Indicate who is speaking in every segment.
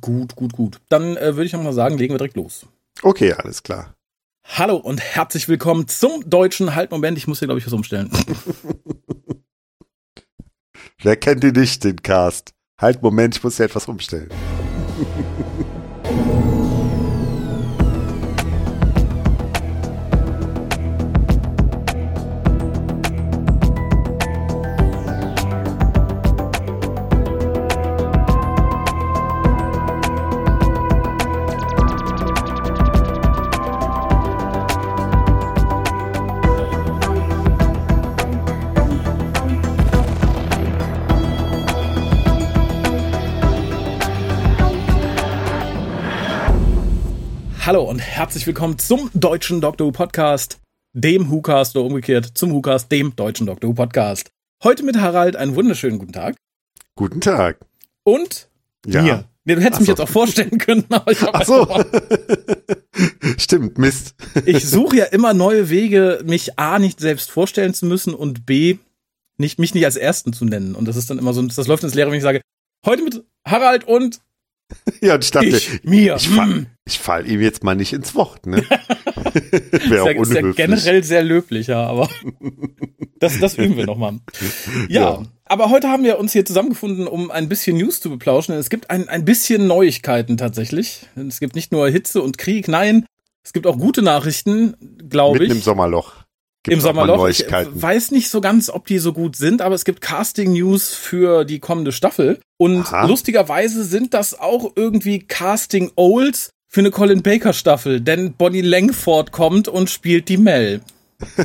Speaker 1: Gut, gut, gut. Dann äh, würde ich noch mal sagen, legen wir direkt los.
Speaker 2: Okay, alles klar.
Speaker 1: Hallo und herzlich willkommen zum deutschen Halt Moment, ich muss hier glaube ich was umstellen.
Speaker 2: Wer kennt ihn nicht, den Cast? Halt, Moment, ich muss hier etwas umstellen.
Speaker 1: herzlich willkommen zum deutschen Doctor Who Podcast, dem WhoCast oder umgekehrt zum WhoCast, dem deutschen Doctor Who Podcast. Heute mit Harald einen wunderschönen guten Tag.
Speaker 2: Guten Tag.
Speaker 1: Und
Speaker 2: Ja.
Speaker 1: mir. Nee, du hättest
Speaker 2: Ach
Speaker 1: mich
Speaker 2: so.
Speaker 1: jetzt auch vorstellen können, aber ich,
Speaker 2: Ach so. Stimmt, Mist.
Speaker 1: ich suche ja immer neue Wege, mich A nicht selbst vorstellen zu müssen und B nicht, mich nicht als Ersten zu nennen. Und das ist dann immer so, das läuft ins Leere, wenn ich sage, heute mit Harald und
Speaker 2: Ja, und ich dachte,
Speaker 1: ich, mir.
Speaker 2: ich, fall,
Speaker 1: Hm.
Speaker 2: ich fall ihm jetzt mal nicht ins Wort, ne? Wäre auch
Speaker 1: Ist ja, generell sehr löblich, ja, aber das, das üben wir nochmal. Ja,
Speaker 2: Ja.
Speaker 1: aber heute haben wir uns hier zusammengefunden, um ein bisschen News zu beplauschen. Es gibt ein, ein bisschen Neuigkeiten tatsächlich. Es gibt nicht nur Hitze und Krieg, nein, es gibt auch gute Nachrichten, glaube
Speaker 2: Mitten
Speaker 1: ich.
Speaker 2: im Sommerloch.
Speaker 1: Im
Speaker 2: Gibt's mal
Speaker 1: Sommerloch. Ich weiß nicht so ganz, ob die so gut sind, aber es gibt Casting-News für die kommende Staffel. Und
Speaker 2: Aha.
Speaker 1: lustigerweise sind das auch irgendwie Casting-Olds für eine Colin Baker-Staffel, denn Bonnie Langford kommt und spielt die Mel.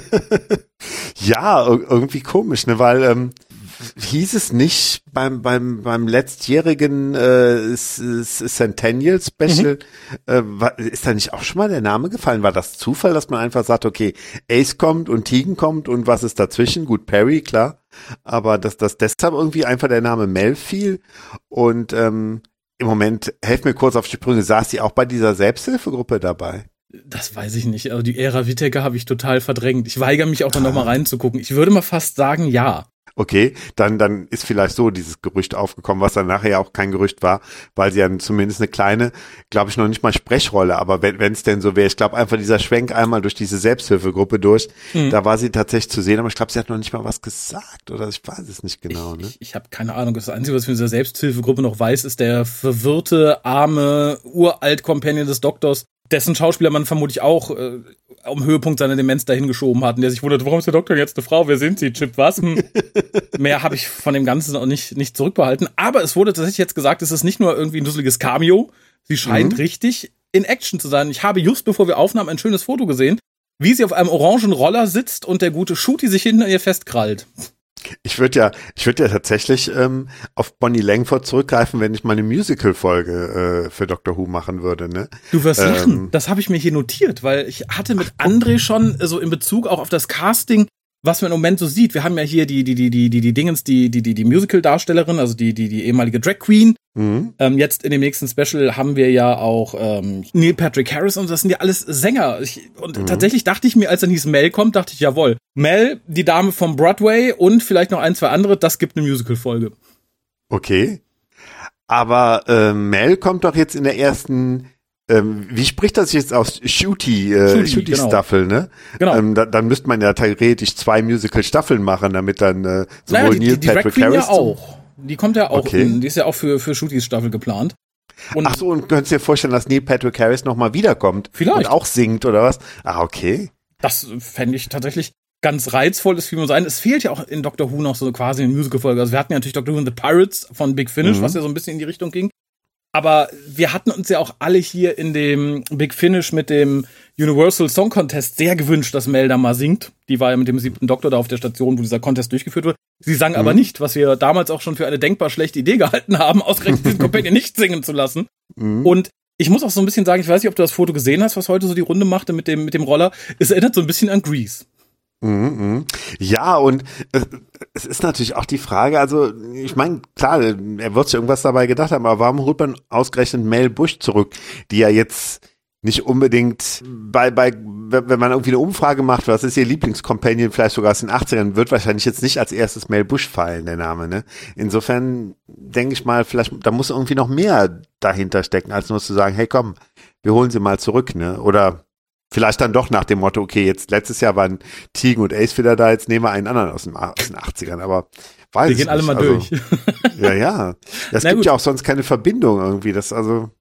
Speaker 2: Ja, ir- irgendwie komisch, ne? Weil ähm, hieß es nicht beim beim beim letztjährigen äh, Centennial Special äh, war, ist da nicht auch schon mal der Name gefallen? War das Zufall, dass man einfach sagt, okay, Ace kommt und Tegan kommt und was ist dazwischen? Gut, Perry, klar, aber dass dass deshalb irgendwie einfach der Name Mel fiel und ähm, im Moment, helf mir kurz auf die Sprünge, saß sie auch bei dieser Selbsthilfegruppe dabei?
Speaker 1: Das weiß ich nicht. Also die Ära Whittaker habe ich total verdrängt. Ich weigere mich auch dann noch mal reinzugucken. Ich würde mal fast sagen, ja.
Speaker 2: Okay, dann, dann ist vielleicht so dieses Gerücht aufgekommen, was dann nachher ja auch kein Gerücht war, weil sie ja zumindest eine kleine, glaube ich, noch nicht mal Sprechrolle, aber wenn es denn so wäre, ich glaube einfach dieser Schwenk einmal durch diese Selbsthilfegruppe durch,
Speaker 1: Mhm.
Speaker 2: da war sie tatsächlich zu sehen, aber ich glaube, sie hat noch nicht mal was gesagt oder ich weiß es nicht genau, ne?
Speaker 1: Ich, ich habe keine Ahnung. Das Einzige, was ich von dieser Selbsthilfegruppe noch weiß, ist der verwirrte, arme, uralt Companion des Doktors, dessen Schauspieler man vermutlich auch äh, am Höhepunkt seiner Demenz dahin geschoben hat und der sich wundert, warum ist der Doktor jetzt eine Frau? Wer sind Sie? Chip, was? Hm. Mehr habe ich von dem Ganzen noch nicht, nicht zurückbehalten. Aber es wurde tatsächlich jetzt gesagt, es ist nicht nur irgendwie ein dusseliges Cameo. Sie scheint
Speaker 2: Mhm.
Speaker 1: richtig in Action zu sein. Ich habe just bevor wir aufnahmen ein schönes Foto gesehen, wie sie auf einem orangen Roller sitzt und der gute Shooty sich hinter ihr festkrallt.
Speaker 2: Ich würde ja, ich würde ja tatsächlich ähm, auf Bonnie Langford zurückgreifen, wenn ich mal eine Musical-Folge äh, für Doctor Who machen würde, ne?
Speaker 1: Du wirst
Speaker 2: Ähm.
Speaker 1: lachen. Das habe ich mir hier notiert, weil ich hatte mit André schon äh, so in Bezug auch auf das Casting, was man im Moment so sieht. Wir haben ja hier die, die, die, die, die, die Dingens, die, die, die, die Musical-Darstellerin, also die, die, die ehemalige Drag Queen.
Speaker 2: Mhm.
Speaker 1: Ähm, jetzt in dem nächsten Special haben wir ja auch ähm, Neil Patrick Harris und das sind ja alles Sänger. Ich, und tatsächlich dachte ich mir, als dann hieß Mel kommt, dachte ich, jawohl. Mel, die Dame vom Broadway und vielleicht noch ein, zwei andere, das gibt eine Musical-Folge.
Speaker 2: Okay. Aber äh, Mel kommt doch jetzt in der ersten, ähm, wie spricht das jetzt aus? Shooty, äh,
Speaker 1: Shooty,
Speaker 2: Shooty
Speaker 1: genau.
Speaker 2: Staffel, ne?
Speaker 1: Genau.
Speaker 2: Ähm, da, dann müsste man ja theoretisch zwei Musical-Staffeln machen, damit dann äh, sowohl
Speaker 1: Naja, die,
Speaker 2: Neil
Speaker 1: die, die
Speaker 2: Patrick
Speaker 1: Queen
Speaker 2: Harris
Speaker 1: ja auch. Die kommt ja auch,
Speaker 2: Okay.
Speaker 1: in, die ist ja auch für, für Shooties Staffel geplant. Und
Speaker 2: Ach so, und könntest dir vorstellen, dass Neil Patrick Harris nochmal wiederkommt?
Speaker 1: Vielleicht.
Speaker 2: Und auch singt oder was? Ah, okay.
Speaker 1: Das fände ich tatsächlich ganz reizvoll, das Film muss sein. Es fehlt ja auch in Doctor Who noch so quasi eine Musical-Folge. Also wir hatten ja natürlich Doctor Who and the Pirates von Big Finish,
Speaker 2: Mhm.
Speaker 1: was ja so ein bisschen in die Richtung ging. Aber wir hatten uns ja auch alle hier in dem Big Finish mit dem Universal Song Contest sehr gewünscht, dass Mel da mal singt. Die war ja mit dem siebten Doktor da auf der Station, wo dieser Contest durchgeführt wurde. Sie sang aber nicht, was wir damals auch schon für eine denkbar schlechte Idee gehalten haben, ausgerechnet diesen Companion nicht singen zu lassen.
Speaker 2: Mhm.
Speaker 1: Und ich muss auch so ein bisschen sagen, ich weiß nicht, ob du das Foto gesehen hast, was heute so die Runde machte mit dem, mit dem Roller. Es erinnert so ein bisschen an Grease.
Speaker 2: Ja, und äh, es ist natürlich auch die Frage, also ich meine, klar, er wird sich irgendwas dabei gedacht haben, aber warum holt man ausgerechnet Mel Bush zurück, die ja jetzt nicht unbedingt bei, bei, wenn man irgendwie eine Umfrage macht, was ist ihr Lieblingscompanion, vielleicht sogar aus den 80ern, wird wahrscheinlich jetzt nicht als erstes Mel Bush fallen, der Name, ne? Insofern denke ich mal, vielleicht, da muss irgendwie noch mehr dahinter stecken, als nur zu sagen, hey komm, wir holen sie mal zurück, ne? Oder vielleicht dann doch nach dem Motto, okay, jetzt letztes Jahr waren Tegan und Ace wieder da, jetzt nehmen wir einen anderen aus, dem, aus den 80ern, aber weiß
Speaker 1: Wir gehen alle mal also, durch.
Speaker 2: ja, ja. Es gibt gut. ja auch sonst keine Verbindung irgendwie, das also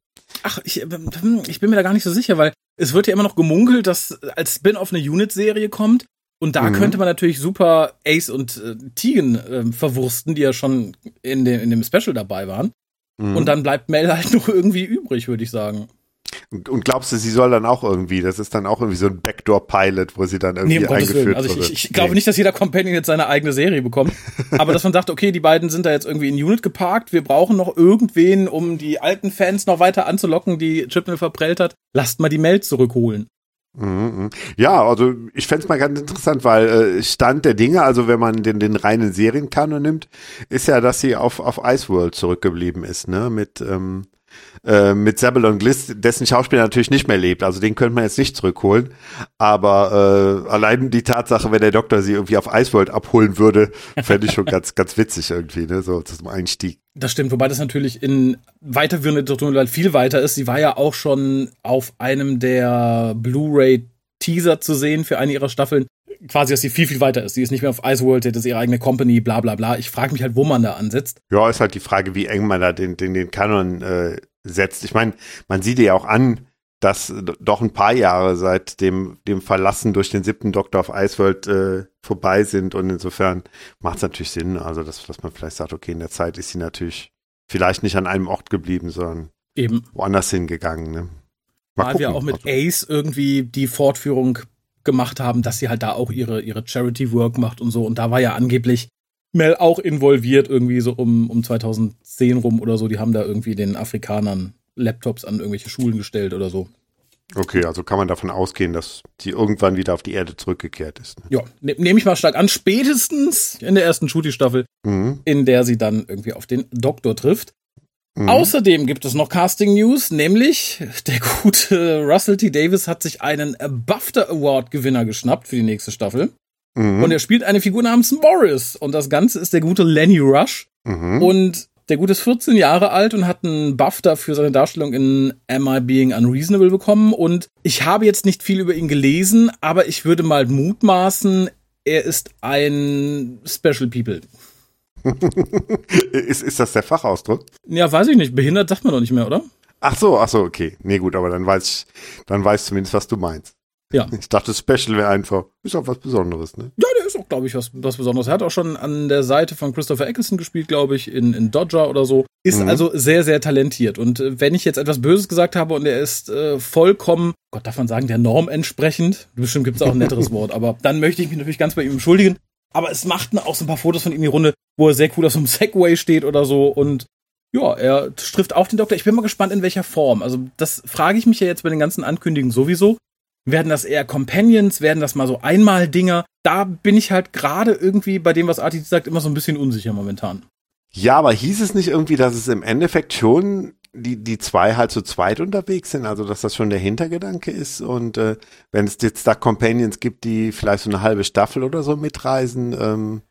Speaker 1: Ach, ich, äh, ich bin mir da gar nicht so sicher, weil es wird ja immer noch gemunkelt, dass als Spin-off eine Unit-Serie kommt. Und da mhm. könnte man natürlich super Ace und äh, Tegan äh, verwursten, die ja schon in dem, in dem Special dabei waren. Mhm. Und dann bleibt Mel halt noch irgendwie übrig, würde ich sagen.
Speaker 2: Und, und, glaubst du, sie soll dann auch irgendwie, das ist dann auch irgendwie so ein Backdoor-Pilot, wo sie dann irgendwie nee, um eingeführt wird?
Speaker 1: Also ich, ich, ich glaube nee. nicht, dass jeder Companion jetzt seine eigene Serie bekommt, aber dass man sagt, okay, die beiden sind da jetzt irgendwie in Unit geparkt, wir brauchen noch irgendwen, um die alten Fans noch weiter anzulocken, die Chipnell verprellt hat, lasst mal die Mail zurückholen.
Speaker 2: Mhm, mhm. Ja, also ich fände mal ganz interessant, weil äh, Stand der Dinge, also wenn man den, den reinen Serienkanon nimmt, ist ja, dass sie auf, auf Iceworld zurückgeblieben ist, ne? Mit ähm, äh, mit Zebulon Gliss, dessen Schauspieler natürlich nicht mehr lebt. Also den könnte man jetzt nicht zurückholen. Aber äh, allein die Tatsache, wenn der Doktor sie irgendwie auf Iceworld abholen würde, fände ich schon ganz, ganz witzig irgendwie, ne? So zum Einstieg.
Speaker 1: Das stimmt, wobei das natürlich in weiterführende Tutorial viel weiter ist. Sie war ja auch schon auf einem der Blu-ray Teaser zu sehen für eine ihrer Staffeln. Quasi, dass sie viel, viel weiter ist. Sie ist nicht mehr auf Iceworld, das ist ihre eigene Company, bla bla bla. Ich frage mich halt, wo man da ansetzt.
Speaker 2: Ja, ist halt die Frage, wie eng man da den, den, den Kanon äh, setzt. Ich meine, man sieht ja auch an, dass doch ein paar Jahre seit dem, dem Verlassen durch den siebten Doktor auf Iceworld äh, vorbei sind und insofern macht es natürlich Sinn, also dass, dass man vielleicht sagt, okay, in der Zeit ist sie natürlich vielleicht nicht an einem Ort geblieben, sondern
Speaker 1: Eben.
Speaker 2: woanders hingegangen. Ne?
Speaker 1: Mal Weil gucken. wir auch mit also Ace irgendwie die Fortführung gemacht haben, dass sie halt da auch ihre, ihre Charity-Work macht und so. Und da war ja angeblich Mel auch involviert, irgendwie so um, um 2010 rum oder so. Die haben da irgendwie den Afrikanern Laptops an irgendwelche Schulen gestellt oder so.
Speaker 2: Okay, also kann man davon ausgehen, dass die irgendwann wieder auf die Erde zurückgekehrt ist. Ne?
Speaker 1: Ja, ne, nehme ich mal stark an. Spätestens in der ersten Shooty-Staffel, mhm. in der sie dann irgendwie auf den Doktor trifft. Mhm. Außerdem gibt es noch Casting News, nämlich der gute Russell T. Davis hat sich einen BAFTA Award Gewinner geschnappt für die nächste Staffel. Mhm. Und er spielt eine Figur namens Morris. Und das Ganze ist der gute Lenny Rush. Mhm. Und der gute ist 14 Jahre alt und hat einen BAFTA für seine Darstellung in Am I Being Unreasonable bekommen. Und ich habe jetzt nicht viel über ihn gelesen, aber ich würde mal mutmaßen, er ist ein Special People.
Speaker 2: ist, ist das der Fachausdruck?
Speaker 1: Ja, weiß ich nicht. Behindert sagt man doch nicht mehr, oder?
Speaker 2: Ach so, ach so, okay. Nee, gut, aber dann weiß ich, dann weiß ich zumindest, was du meinst. Ja. Ich dachte, Special wäre einfach, ist auch was Besonderes, ne?
Speaker 1: Ja, der ist auch, glaube ich, was, was Besonderes. Er hat auch schon an der Seite von Christopher Eccleston gespielt, glaube ich, in, in Dodger oder so. Ist mhm. also sehr, sehr talentiert. Und äh, wenn ich jetzt etwas Böses gesagt habe und er ist äh, vollkommen, Gott, darf man sagen, der Norm entsprechend, bestimmt gibt es auch ein netteres Wort, aber dann möchte ich mich natürlich ganz bei ihm entschuldigen. Aber es machten auch so ein paar Fotos von ihm die Runde, wo er sehr cool auf so einem Segway steht oder so und ja, er trifft auch den Doktor. Ich bin mal gespannt, in welcher Form. Also, das frage ich mich ja jetzt bei den ganzen Ankündigungen sowieso. Werden das eher Companions? Werden das mal so Einmal-Dinger? Da bin ich halt gerade irgendwie bei dem, was Arti sagt, immer so ein bisschen unsicher momentan.
Speaker 2: Ja, aber hieß es nicht irgendwie, dass es im Endeffekt schon die, die zwei halt zu zweit unterwegs sind, also dass das schon der Hintergedanke ist und äh, wenn es jetzt da Companions gibt, die vielleicht so eine halbe Staffel oder so mitreisen, ähm,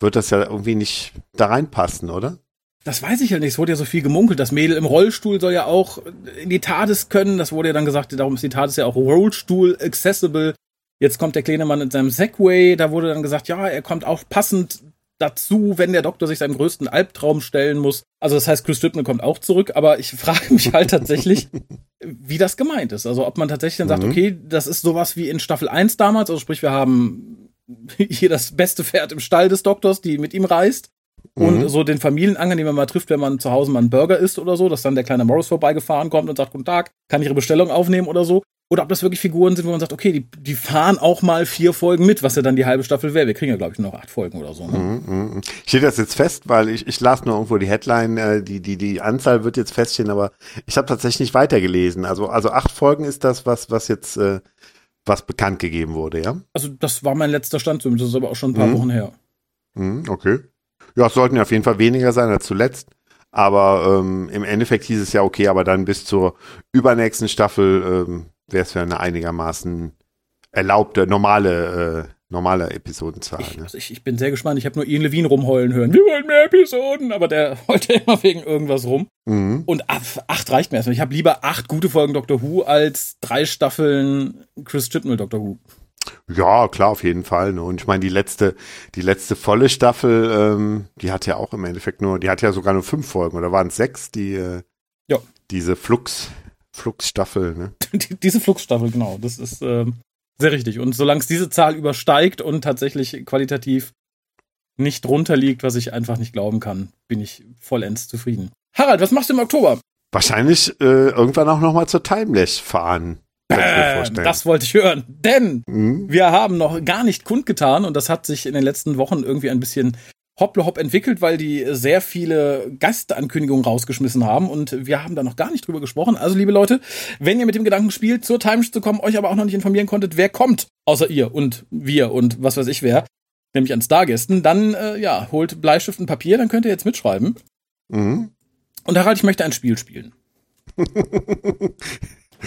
Speaker 2: wird das ja irgendwie nicht da reinpassen, oder?
Speaker 1: Das weiß ich ja nicht. Es wurde ja so viel gemunkelt. Das Mädel im Rollstuhl soll ja auch in die TARDIS können. Das wurde ja dann gesagt, darum ist die TARDIS ja auch Rollstuhl accessible. Jetzt kommt der kleine Mann in seinem Segway. Da wurde dann gesagt, ja, er kommt auch passend dazu, wenn der Doktor sich seinem größten Albtraum stellen muss. Also das heißt, Chris Chibnall kommt auch zurück, aber ich frage mich halt tatsächlich, wie das gemeint ist. Also ob man tatsächlich dann sagt, mhm. okay, das ist sowas wie in Staffel 1 damals, also sprich, wir haben hier das beste Pferd im Stall des Doktors, die mit ihm reist und mhm. so den Familienangern, den man mal trifft, wenn man zu Hause mal einen Burger isst oder so, dass dann der kleine Morris vorbeigefahren kommt und sagt, guten Tag, kann ich Ihre Bestellung aufnehmen oder so. Oder ob das wirklich Figuren sind, wo man sagt, okay, die, die fahren auch mal vier Folgen mit, was ja dann die halbe Staffel wäre. Wir kriegen ja, glaube ich, noch acht Folgen oder so. Ne? Mhm,
Speaker 2: mhm. Steht das jetzt fest, weil ich, ich las nur irgendwo die Headline, äh, die, die, die Anzahl wird jetzt feststehen, aber ich habe tatsächlich nicht weitergelesen. Also, also acht Folgen ist das, was, was jetzt äh, was bekannt gegeben wurde, ja?
Speaker 1: Also das war mein letzter Stand, das ist aber auch schon ein paar mhm. Wochen her.
Speaker 2: Mhm, okay. Ja, es sollten ja auf jeden Fall weniger sein als zuletzt. Aber ähm, im Endeffekt hieß es ja, okay, aber dann bis zur übernächsten Staffel ähm, wäre es ja eine einigermaßen erlaubte, normale, äh, normale Episodenzahl.
Speaker 1: Ich,
Speaker 2: Ne?
Speaker 1: also ich, ich bin sehr gespannt. Ich habe nur Ian Levine rumheulen hören. Wir wollen mehr Episoden, aber der heulte immer wegen irgendwas rum.
Speaker 2: Mhm.
Speaker 1: Und acht reicht mir erstmal. Ich habe lieber acht gute Folgen Doctor Who als drei Staffeln Chris Chibnall Doctor Who.
Speaker 2: Ja, klar, auf jeden Fall. Ne? Und ich meine, die letzte, die letzte volle Staffel, ähm, die hat ja auch im Endeffekt nur, die hat ja sogar nur fünf Folgen oder waren es sechs, die äh,
Speaker 1: Ja.
Speaker 2: diese Flux, Flux-Staffel, ne?
Speaker 1: Die, diese Fluxstaffel, genau. Das ist ähm, sehr richtig. Und solange es diese Zahl übersteigt und tatsächlich qualitativ nicht drunter liegt, was ich einfach nicht glauben kann, bin ich vollends zufrieden. Harald, was machst du im Oktober?
Speaker 2: Wahrscheinlich äh, irgendwann auch nochmal zur Timeless fahren. Vorstellen.
Speaker 1: das wollte ich hören. Denn
Speaker 2: Mhm.
Speaker 1: wir haben noch gar nicht kundgetan und das hat sich in den letzten Wochen irgendwie ein bisschen hopplehopp entwickelt, weil die sehr viele Gastankündigungen rausgeschmissen haben und wir haben da noch gar nicht drüber gesprochen. Also liebe Leute, wenn ihr mit dem Gedanken spielt, zur Times zu kommen, euch aber auch noch nicht informieren konntet, wer kommt, außer ihr und wir und was weiß ich wer, nämlich an Stargästen, dann äh, ja, holt Bleistift und Papier, dann könnt ihr jetzt mitschreiben.
Speaker 2: Mhm.
Speaker 1: Und Harald, ich möchte ein Spiel spielen.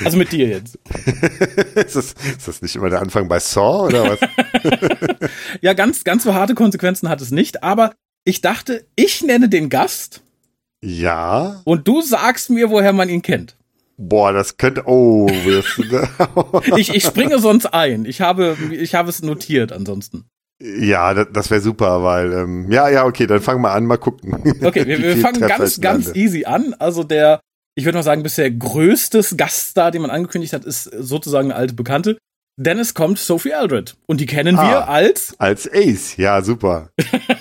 Speaker 1: Also mit dir jetzt.
Speaker 2: ist, das, ist das nicht immer der Anfang bei Saw oder was?
Speaker 1: Ja, ganz, ganz so harte Konsequenzen hat es nicht, aber ich dachte, ich nenne den Gast
Speaker 2: ja.
Speaker 1: und du sagst mir, woher man ihn kennt.
Speaker 2: Boah, das könnte. Oh,
Speaker 1: Ich, ich springe sonst ein. Ich habe, ich habe es notiert ansonsten.
Speaker 2: ja, das, das wäre super, weil ähm, ja, ja, okay, dann fangen wir an, mal gucken.
Speaker 1: Okay, wir, wir fangen
Speaker 2: Treffer
Speaker 1: ganz, ganz
Speaker 2: lande.
Speaker 1: easy an. Also der, ich würde mal sagen, bisher größtes Gaststar, den man angekündigt hat, ist sozusagen eine alte Bekannte. Denn es kommt Sophie Aldred. Und die kennen
Speaker 2: Ah.
Speaker 1: wir als
Speaker 2: Als Ace, ja, super.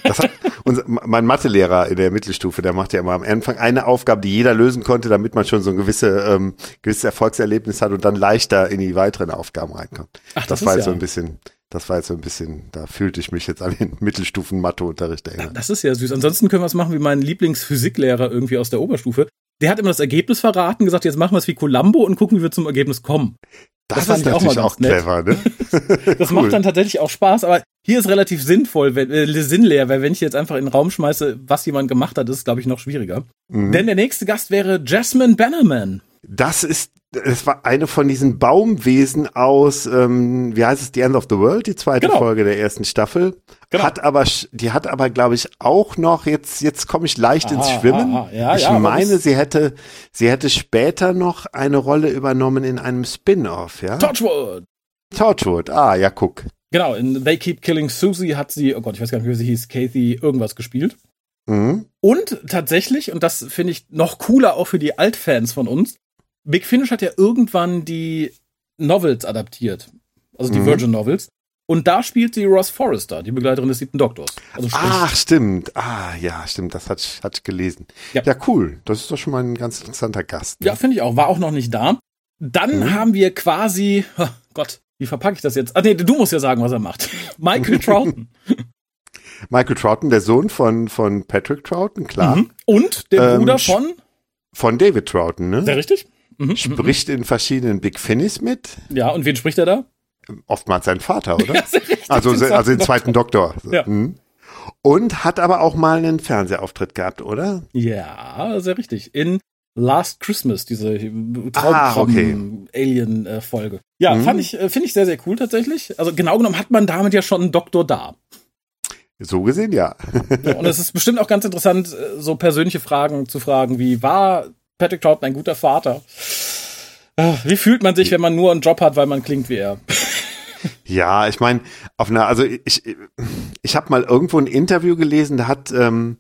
Speaker 2: Das hat unser, mein Mathelehrer in der Mittelstufe, der macht ja immer am Anfang eine Aufgabe, die jeder lösen konnte, damit man schon so ein gewisse, ähm, gewisses Erfolgserlebnis hat und dann leichter in die weiteren Aufgaben reinkommt.
Speaker 1: Ach,
Speaker 2: das
Speaker 1: das
Speaker 2: war jetzt so
Speaker 1: ja-
Speaker 2: ein bisschen, das war jetzt so ein bisschen, da fühlte ich mich jetzt an den Mittelstufen-Matheunterricht erinnert.
Speaker 1: Das ist ja süß. Ansonsten können wir es machen wie mein Lieblingsphysiklehrer irgendwie aus der Oberstufe. Der hat immer das Ergebnis verraten, gesagt, jetzt machen wir es wie Columbo und gucken, wie wir zum Ergebnis kommen.
Speaker 2: Das,
Speaker 1: das
Speaker 2: ist
Speaker 1: ich auch
Speaker 2: natürlich auch,
Speaker 1: nett.
Speaker 2: clever, ne?
Speaker 1: Das
Speaker 2: Cool.
Speaker 1: macht dann tatsächlich auch Spaß, aber hier ist relativ sinnvoll, wenn, äh, sinnleer, weil wenn ich jetzt einfach in den Raum schmeiße, was jemand gemacht hat, ist glaube ich, noch schwieriger.
Speaker 2: Mhm.
Speaker 1: Denn der nächste Gast wäre Jasmine Bannerman.
Speaker 2: Das ist, das war eine von diesen Baumwesen aus, ähm, wie heißt es, The End of the World, die zweite
Speaker 1: Genau.
Speaker 2: Folge der ersten Staffel.
Speaker 1: Genau.
Speaker 2: Hat aber, die hat aber, glaube ich, auch noch, jetzt, jetzt komme ich leicht ins
Speaker 1: Aha,
Speaker 2: Schwimmen.
Speaker 1: aha, ja,
Speaker 2: ich
Speaker 1: ja,
Speaker 2: meine, sie hätte, sie hätte später noch eine Rolle übernommen in einem Spin-off, ja?
Speaker 1: Torchwood.
Speaker 2: Torchwood, ah, ja, guck.
Speaker 1: Genau, in They Keep Killing Susie hat sie, oh Gott, ich weiß gar nicht, wie sie hieß, Kathy irgendwas gespielt.
Speaker 2: Mhm.
Speaker 1: Und tatsächlich, und das finde ich noch cooler auch für die Altfans von uns, Big Finish hat ja irgendwann die Novels adaptiert. Also die
Speaker 2: Mhm.
Speaker 1: Virgin Novels. Und da spielt sie Ross Forrester, die Begleiterin des siebten Doktors. Also
Speaker 2: Ach, stimmt. Ah, ja, stimmt, das hat, ich- hat ich gelesen.
Speaker 1: Ja.
Speaker 2: Ja. cool. Das ist doch schon mal ein ganz interessanter Gast. ne?
Speaker 1: ja, finde ich auch, war auch noch nicht da. Dann
Speaker 2: Mhm.
Speaker 1: haben wir quasi, oh Gott, wie verpacke ich das jetzt? Ah, nee, du musst ja sagen, was er macht. Michael Troughton.
Speaker 2: Michael Troughton, der Sohn von, von Patrick Troughton, klar.
Speaker 1: Mhm. Und der
Speaker 2: Ähm,
Speaker 1: Bruder von,
Speaker 2: Von David Troughton, ne?
Speaker 1: sehr richtig? Mhm.
Speaker 2: Spricht in verschiedenen Big Finnys mit.
Speaker 1: Ja, und wen spricht er da?
Speaker 2: Oftmals sein Vater, oder?
Speaker 1: Ja, richtig.
Speaker 2: also,
Speaker 1: den
Speaker 2: also den
Speaker 1: zweiten
Speaker 2: zweiten Doktor.
Speaker 1: Ja.
Speaker 2: Mhm. Und hat aber auch mal einen Fernsehauftritt gehabt, oder?
Speaker 1: Ja, sehr richtig. In Last Christmas, diese
Speaker 2: Ah, okay.
Speaker 1: Traumkram-Alien-Folge. Ja,
Speaker 2: Mhm.
Speaker 1: fand ich, äh, finde ich sehr, sehr cool tatsächlich. Also genau genommen hat man damit ja schon einen Doktor da.
Speaker 2: So gesehen, ja.
Speaker 1: Ja, und es ist bestimmt auch ganz interessant, äh, so persönliche Fragen zu fragen, wie war Patrick Troughton ein guter Vater? Wie fühlt man sich, wenn man nur einen Job hat, weil man klingt wie er?
Speaker 2: Ja, ich meine, auf einer, also ich, ich habe mal irgendwo ein Interview gelesen, da hat, ähm,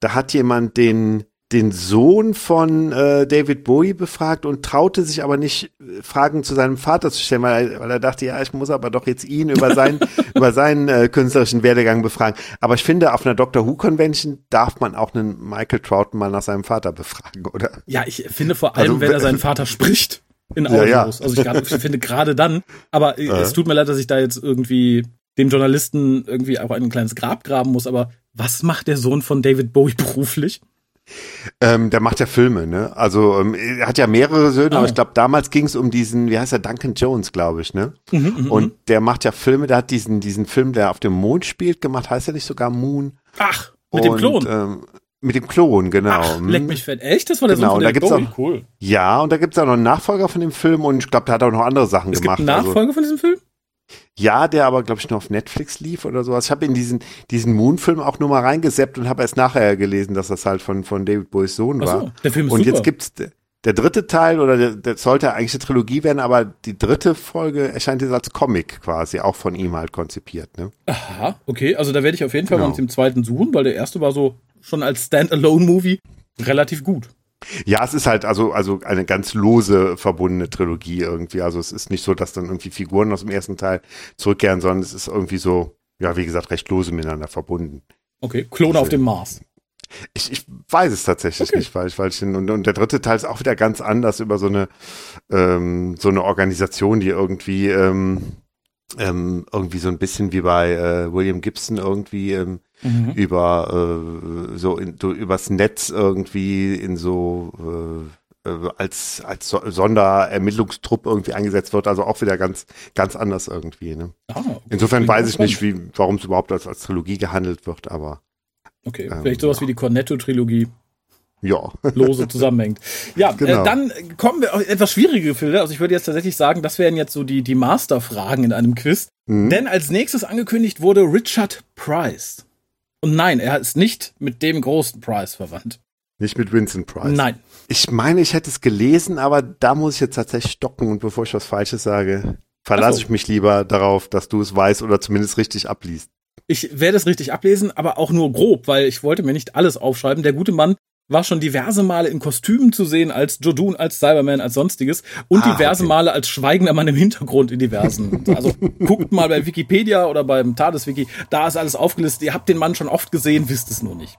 Speaker 2: da hat jemand den, den Sohn von äh, David Bowie befragt und traute sich aber nicht, äh, Fragen zu seinem Vater zu stellen, weil er, weil er dachte, ja, ich muss aber doch jetzt ihn über seinen, über seinen äh, künstlerischen Werdegang befragen. Aber ich finde, auf einer Doctor Who Convention darf man auch einen Michael Troughton mal nach seinem Vater befragen, oder?
Speaker 1: Ja, ich finde vor allem,
Speaker 2: Also,
Speaker 1: wenn er seinen Vater spricht in
Speaker 2: Ja, ja.
Speaker 1: Audios. Also ich, grad, ich finde gerade dann, aber Äh. es tut mir leid, dass ich da jetzt irgendwie dem Journalisten irgendwie auch ein kleines Grab graben muss, aber was macht der Sohn von David Bowie beruflich?
Speaker 2: Ähm, der macht ja Filme, ne? Also ähm, er hat ja mehrere Söhne,
Speaker 1: Ah.
Speaker 2: aber ich glaube, damals ging es um diesen, wie heißt er, Duncan Jones, glaube ich, ne?
Speaker 1: Mhm,
Speaker 2: Und der macht ja Filme, der hat diesen, diesen Film, der auf dem Mond spielt, gemacht, heißt er nicht sogar Moon?
Speaker 1: Ach, mit dem
Speaker 2: Und,
Speaker 1: Klon.
Speaker 2: Ähm, Mit dem Klon, genau.
Speaker 1: Ach, leck mich fett. Echt? Das war der
Speaker 2: Genau,
Speaker 1: Sohn von
Speaker 2: und da gibt's auch-
Speaker 1: Cool.
Speaker 2: Ja, und da gibt's auch noch einen Nachfolger von dem Film und ich glaube, der hat auch noch andere Sachen
Speaker 1: Es
Speaker 2: gemacht.
Speaker 1: gibt einen
Speaker 2: Also,
Speaker 1: Nachfolger von diesem Film?
Speaker 2: Ja, der aber, glaube ich, nur auf Netflix lief oder sowas. Ich habe in diesen, diesen Moon-Film auch nur mal reingeseppt und habe erst nachher gelesen, dass das halt von, von David Bowies Sohn
Speaker 1: Ach
Speaker 2: war.
Speaker 1: so, der Film ist
Speaker 2: und
Speaker 1: super.
Speaker 2: jetzt gibt's der dritte Teil oder der, der sollte eigentlich eine Trilogie werden, aber die dritte Folge erscheint jetzt als Comic quasi, auch von ihm halt konzipiert. Ne?
Speaker 1: Aha, okay. Also da werde ich auf jeden Fall
Speaker 2: Genau.
Speaker 1: mal nach dem zweiten suchen, weil der erste war so schon als Standalone-Movie relativ gut.
Speaker 2: Ja, es ist halt also, also eine ganz lose verbundene Trilogie irgendwie. Also es ist nicht so, dass dann irgendwie Figuren aus dem ersten Teil zurückkehren, sondern es ist irgendwie so, ja, wie gesagt, recht lose miteinander verbunden.
Speaker 1: Okay, Klone auf dem Mars.
Speaker 2: Ich, ich weiß es tatsächlich
Speaker 1: Okay.
Speaker 2: nicht, weil ich, weil ich den, und, und der dritte Teil ist auch wieder ganz anders über so eine, ähm, so eine Organisation, die irgendwie, ähm, ähm, irgendwie so ein bisschen wie bei äh, William Gibson irgendwie ähm,
Speaker 1: Mhm.
Speaker 2: über äh, so, in, so übers Netz irgendwie in so äh, äh, als als so Sonderermittlungstrupp irgendwie eingesetzt wird, also auch wieder ganz ganz anders irgendwie. Ne?
Speaker 1: Ah, okay.
Speaker 2: Insofern weiß ich nicht, wie warum es überhaupt als, als Trilogie gehandelt wird, aber
Speaker 1: Okay,
Speaker 2: ähm,
Speaker 1: vielleicht sowas
Speaker 2: ja.
Speaker 1: wie die Cornetto-Trilogie
Speaker 2: ja.
Speaker 1: lose zusammenhängt. Ja,
Speaker 2: Genau.
Speaker 1: äh, dann kommen wir auf etwas schwierige Filme. Also ich würde jetzt tatsächlich sagen, das wären jetzt so die, die Masterfragen in einem Quiz.
Speaker 2: Mhm.
Speaker 1: Denn als nächstes angekündigt wurde Richard Price. Und nein, er ist nicht mit dem großen Price verwandt.
Speaker 2: Nicht mit Vincent Price.
Speaker 1: Nein.
Speaker 2: Ich meine, ich hätte es gelesen, aber da muss ich jetzt tatsächlich stocken und bevor ich was Falsches sage, verlasse
Speaker 1: so.
Speaker 2: ich mich lieber darauf, dass du es weißt oder zumindest richtig abliest.
Speaker 1: Ich werde es richtig ablesen, aber auch nur grob, weil ich wollte mir nicht alles aufschreiben. Der gute Mann war schon diverse Male in Kostümen zu sehen, als Jodun, als Cyberman, als sonstiges und
Speaker 2: Ah,
Speaker 1: diverse
Speaker 2: okay.
Speaker 1: Male als schweigender Mann im Hintergrund in diversen. Also guckt mal bei Wikipedia oder beim TARDIS-Wiki, da ist alles aufgelistet. Ihr habt den Mann schon oft gesehen, wisst es nur nicht.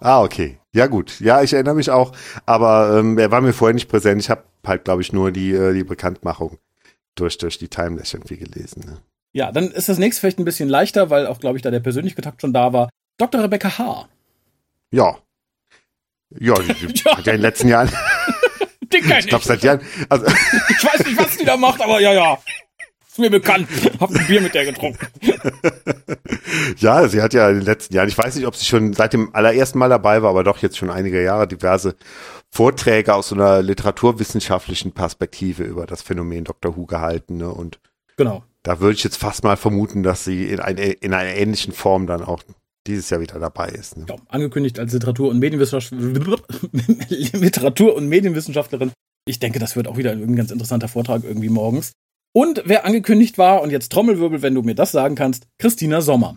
Speaker 2: Ah, okay. Ja, gut. Ja, ich erinnere mich auch, aber ähm, er war mir vorher nicht präsent. Ich habe halt, glaube ich, nur die, äh, die Bekanntmachung durch, durch die Timeless irgendwie gelesen. Ne?
Speaker 1: Ja, dann ist das nächste vielleicht ein bisschen leichter, weil auch, glaube ich, da der persönliche Kontakt schon da war. Dr. Rebecca H.
Speaker 2: Ja. Ja, hat ja in den letzten Jahren,
Speaker 1: Den kenn
Speaker 2: ich glaube seit Jahren, also
Speaker 1: Ich weiß nicht, was die da macht, aber ja, ja. Ist mir bekannt. Hab ein Bier mit der getrunken.
Speaker 2: Ja, sie hat ja in den letzten Jahren, ich weiß nicht, ob sie schon seit dem allerersten Mal dabei war, aber doch jetzt schon einige Jahre diverse Vorträge aus so einer literaturwissenschaftlichen Perspektive über das Phänomen Dr. Who gehalten. Ne? Und
Speaker 1: Genau.
Speaker 2: da würde ich jetzt fast mal vermuten, dass sie in, eine, in einer ähnlichen Form dann auch dieses Jahr wieder dabei ist. Ne?
Speaker 1: Ja, angekündigt als Literatur- und. Literatur- und Medienwissenschaftlerin. Ich denke, das wird auch wieder ein ganz interessanter Vortrag irgendwie morgens. Und wer angekündigt war, und jetzt Trommelwirbel, wenn du mir das sagen kannst, Christina Sommer.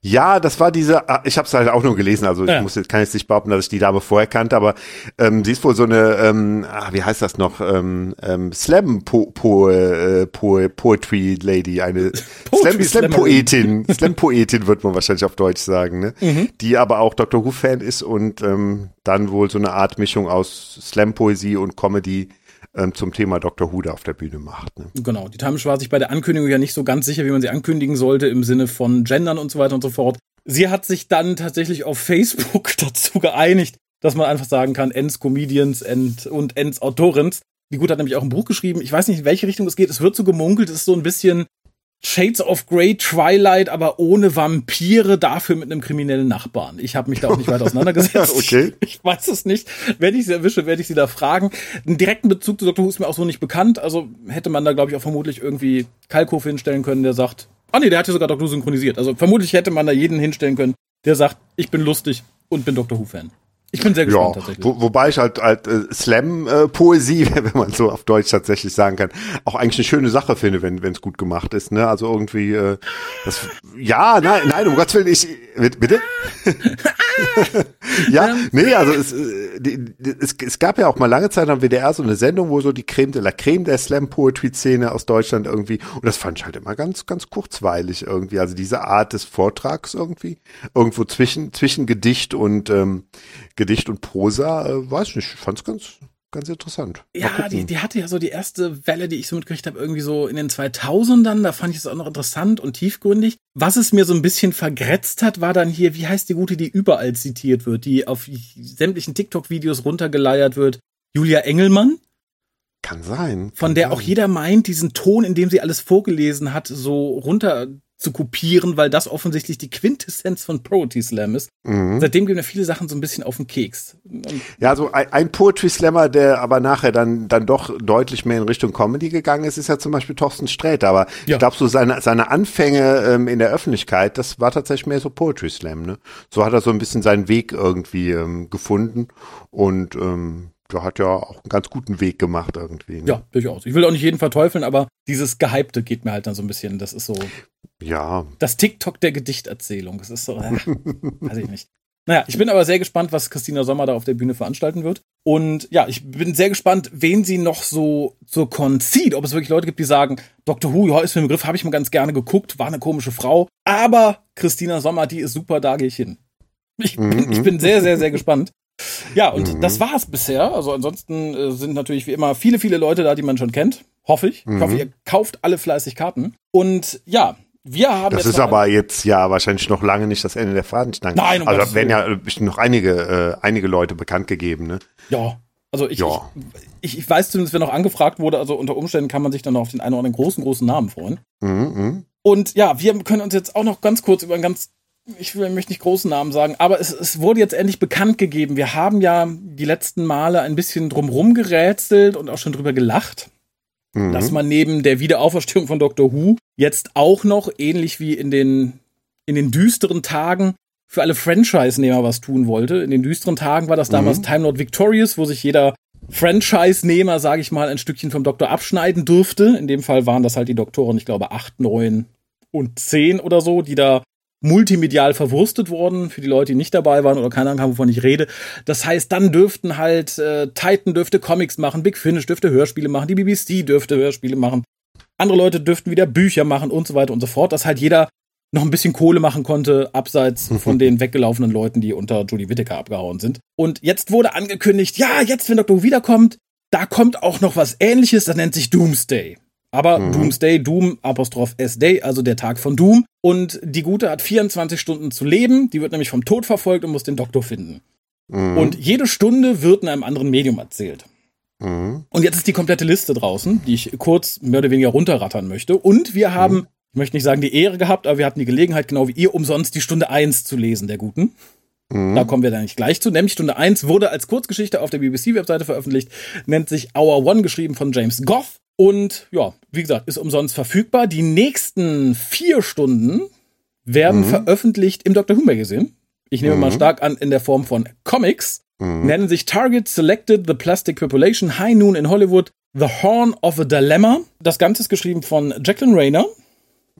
Speaker 2: Ja, das war diese, ah, ich habe es halt auch nur gelesen, also ich
Speaker 1: Ja.
Speaker 2: muss jetzt, kann jetzt nicht behaupten, dass ich die Dame vorher kannte, aber ähm, sie ist wohl so eine, ähm, ah, wie heißt das noch, ähm, ähm, Slam po, po, äh, po, Poetry Lady, eine Slam, Slam. Poetin, Slam Poetin wird man wahrscheinlich auf Deutsch sagen, ne?
Speaker 1: Mhm.
Speaker 2: Die aber auch Dr. Who Fan ist und ähm, dann wohl so eine Art Mischung aus Slam Poesie und Comedy ähm, zum Thema Dr. Who da auf der Bühne macht. Ne?
Speaker 1: Genau, die Times war sich bei der Ankündigung ja nicht so ganz sicher, wie man sie ankündigen sollte, im Sinne von Gendern und so weiter und so fort. Sie hat sich dann tatsächlich auf Facebook dazu geeinigt, dass man einfach sagen kann, Ends Comedians and, und Ends Autorens. Die Gut hat nämlich auch ein Buch geschrieben. Ich weiß nicht, in welche Richtung es geht. Es wird so gemunkelt, es ist so ein bisschen Shades of Grey Twilight, aber ohne Vampire, dafür mit einem kriminellen Nachbarn. Ich habe mich da auch nicht weiter auseinandergesetzt.
Speaker 2: Okay.
Speaker 1: Ich, ich weiß es nicht. Wenn ich sie erwische, werde ich sie da fragen. Einen direkten Bezug zu Dr. Who ist mir auch so nicht bekannt. Also hätte man da, glaube ich, auch vermutlich irgendwie Kalkofe hinstellen können, der sagt, ah nee, der hat ja sogar Dr. Who synchronisiert. Also vermutlich hätte man da jeden hinstellen können, der sagt, ich bin lustig und bin Dr. Who-Fan. Ich bin sehr
Speaker 2: Ja,
Speaker 1: gespannt tatsächlich.
Speaker 2: wo, wobei ich halt, halt äh, Slam-Poesie, wenn man so auf Deutsch tatsächlich sagen kann, auch eigentlich eine schöne Sache finde, wenn es gut gemacht ist. Ne? Also irgendwie, äh, das, ja, nein, nein, um Gottes Willen, ich, bitte? bitte? ja, nee, also es, äh, die, die, es, es gab ja auch mal lange Zeit am WDR so eine Sendung, wo so die Creme de la Creme der Slam-Poetry-Szene aus Deutschland irgendwie, und das fand ich halt immer ganz, ganz kurzweilig irgendwie. Also diese Art des Vortrags irgendwie, irgendwo zwischen, zwischen Gedicht und ähm, Gedicht und Prosa, äh, weiß nicht, ich fand's ganz, ganz interessant. Mal
Speaker 1: Ja,
Speaker 2: gucken.
Speaker 1: die, die hatte ja so die erste Welle, die ich so mitgekriegt habe, irgendwie so in den 2000ern. Da fand ich es auch noch interessant und tiefgründig. Was es mir so ein bisschen vergrätzt hat, war dann hier, wie heißt die gute, die überall zitiert wird, die auf sämtlichen TikTok-Videos runtergeleiert wird? Julia Engelmann,
Speaker 2: Kann sein.
Speaker 1: von
Speaker 2: kann
Speaker 1: der
Speaker 2: sein.
Speaker 1: auch jeder meint, diesen Ton, in dem sie alles vorgelesen hat, so runter zu kopieren, weil das offensichtlich die Quintessenz von Poetry Slam ist. Mhm. Seitdem gehen mir viele Sachen so ein bisschen auf den Keks.
Speaker 2: Ja, so ein, ein Poetry Slammer, der aber nachher dann, dann doch deutlich mehr in Richtung Comedy gegangen ist, ist ja zum Beispiel Thorsten Sträter. Aber ja. ich glaube, so seine, seine Anfänge ähm, in der Öffentlichkeit, das war tatsächlich mehr so Poetry Slam. Ne? So hat er so ein bisschen seinen Weg irgendwie ähm, gefunden und ähm, der hat ja auch einen ganz guten Weg gemacht irgendwie. Ne?
Speaker 1: Ja, durchaus. Ich will auch nicht jeden verteufeln, aber dieses Gehypte geht mir halt dann so ein bisschen. Das ist so.
Speaker 2: Ja.
Speaker 1: Das TikTok der Gedichterzählung. Das ist so, äh, weiß ich nicht. Naja, ich bin aber sehr gespannt, was Christina Sommer da auf der Bühne veranstalten wird. Und ja, ich bin sehr gespannt, wen sie noch so zur Con zieht. Ob es wirklich Leute gibt, die sagen, Dr. Who, ja, ist mir ein Begriff, habe ich mal ganz gerne geguckt, war eine komische Frau. Aber Christina Sommer, die ist super, da gehe ich hin. Ich bin, ich bin sehr, sehr, sehr gespannt. Ja, und mhm. das war's bisher. Also ansonsten äh, sind natürlich wie immer viele, viele Leute da, die man schon kennt. Hoffe ich. Mhm. Ich hoffe, ihr kauft alle fleißig Karten. Und ja, wir haben.
Speaker 2: Das ist aber jetzt ja wahrscheinlich noch lange nicht das Ende der Fahnenstange. Nein, um Also werden ja noch einige, äh, einige Leute bekannt gegeben, ne?
Speaker 1: Ja. Also ich, ja. ich, ich, ich weiß zumindest, wer noch angefragt wurde, also unter Umständen kann man sich dann noch auf den einen oder anderen großen, großen Namen freuen. Mhm, mh. Und ja, wir können uns jetzt auch noch ganz kurz über ein ganz ich möchte nicht großen Namen sagen, aber es, es wurde jetzt endlich bekannt gegeben. Wir haben ja die letzten Male ein bisschen drumrum gerätselt und auch schon drüber gelacht, mhm. dass man neben der Wiederauferstehung von Doctor Who jetzt auch noch, ähnlich wie in den, in den düsteren Tagen, für alle Franchise-Nehmer was tun wollte. In den düsteren Tagen war das damals mhm. Time Lord Victorious, wo sich jeder Franchise-Nehmer, sage ich mal, ein Stückchen vom Doktor abschneiden durfte. In dem Fall waren das halt die Doktoren, ich glaube, acht, neun und zehn oder so, die da multimedial verwurstet worden, für die Leute, die nicht dabei waren oder keine Ahnung haben, wovon ich rede. Das heißt, dann dürften halt, äh, Titan dürfte Comics machen, Big Finish dürfte Hörspiele machen, die BBC dürfte Hörspiele machen, andere Leute dürften wieder Bücher machen und so weiter und so fort, dass halt jeder noch ein bisschen Kohle machen konnte, abseits von den weggelaufenen Leuten, die unter Judy Whittaker abgehauen sind. Und jetzt wurde angekündigt, ja, jetzt, wenn Dr. Who wiederkommt, da kommt auch noch was ähnliches, das nennt sich Doomsday. Aber mhm. Doomsday, Doom, Apostroph S-Day, also der Tag von Doom. Und die Gute hat 24 Stunden zu leben. Die wird nämlich vom Tod verfolgt und muss den Doktor finden. Mhm. Und jede Stunde wird in einem anderen Medium erzählt. Mhm. Und jetzt ist die komplette Liste draußen, die ich kurz mehr oder weniger runterrattern möchte. Und wir haben, mhm. ich möchte nicht sagen die Ehre gehabt, aber wir hatten die Gelegenheit, genau wie ihr, umsonst die Stunde 1 zu lesen, der Guten. Mhm. Da kommen wir dann nicht gleich zu. Nämlich Stunde 1 wurde als Kurzgeschichte auf der BBC-Webseite veröffentlicht, nennt sich Hour One, geschrieben von James Goff. Und ja, wie gesagt, ist umsonst verfügbar. Die nächsten vier Stunden werden mhm. veröffentlicht im Doctor Who Magazine. Ich nehme mhm. mal stark an, in der Form von Comics. Mhm. Nennen sich Target Selected, The Plastic Population, High Noon in Hollywood, The Horn of a Dilemma. Das Ganze ist geschrieben von Jacqueline Rayner.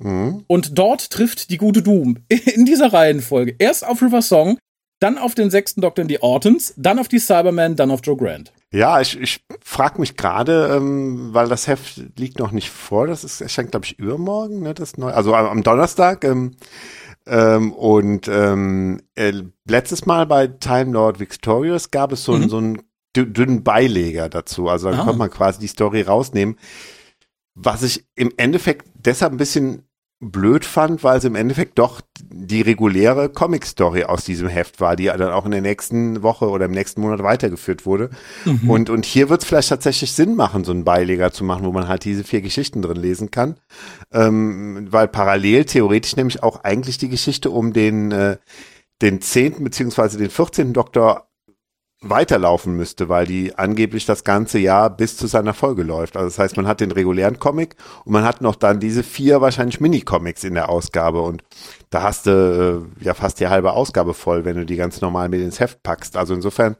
Speaker 1: Mhm. Und dort trifft die gute Doom in dieser Reihenfolge erst auf River Song, dann auf den sechsten Doktor in die Ortons, dann auf die Cybermen, dann auf Joe Grant.
Speaker 2: Ja, ich, ich frage mich gerade, ähm, weil das Heft liegt noch nicht vor, das ist erscheint, glaube ich, übermorgen, ne, das neu, also am Donnerstag. Ähm, ähm, und ähm, äh, letztes Mal bei Time Lord Victorious gab es so, mhm. so einen dünnen Beileger dazu. Also da ah. konnte man quasi die Story rausnehmen. Was ich im Endeffekt deshalb ein bisschen blöd fand, weil es im Endeffekt doch die reguläre Comic-Story aus diesem Heft war, die dann auch in der nächsten Woche oder im nächsten Monat weitergeführt wurde. Mhm. Und, und hier wird es vielleicht tatsächlich Sinn machen, so einen Beileger zu machen, wo man halt diese vier Geschichten drin lesen kann. Ähm, weil parallel theoretisch nämlich auch eigentlich die Geschichte um den, äh, den zehnten beziehungsweise den vierzehnten Doktor weiterlaufen müsste, weil die angeblich das ganze Jahr bis zu seiner Folge läuft. Also das heißt, man hat den regulären Comic und man hat noch dann diese vier wahrscheinlich Mini-Comics in der Ausgabe und da hast du äh, ja fast die halbe Ausgabe voll, wenn du die ganz normal mit ins Heft packst. Also insofern,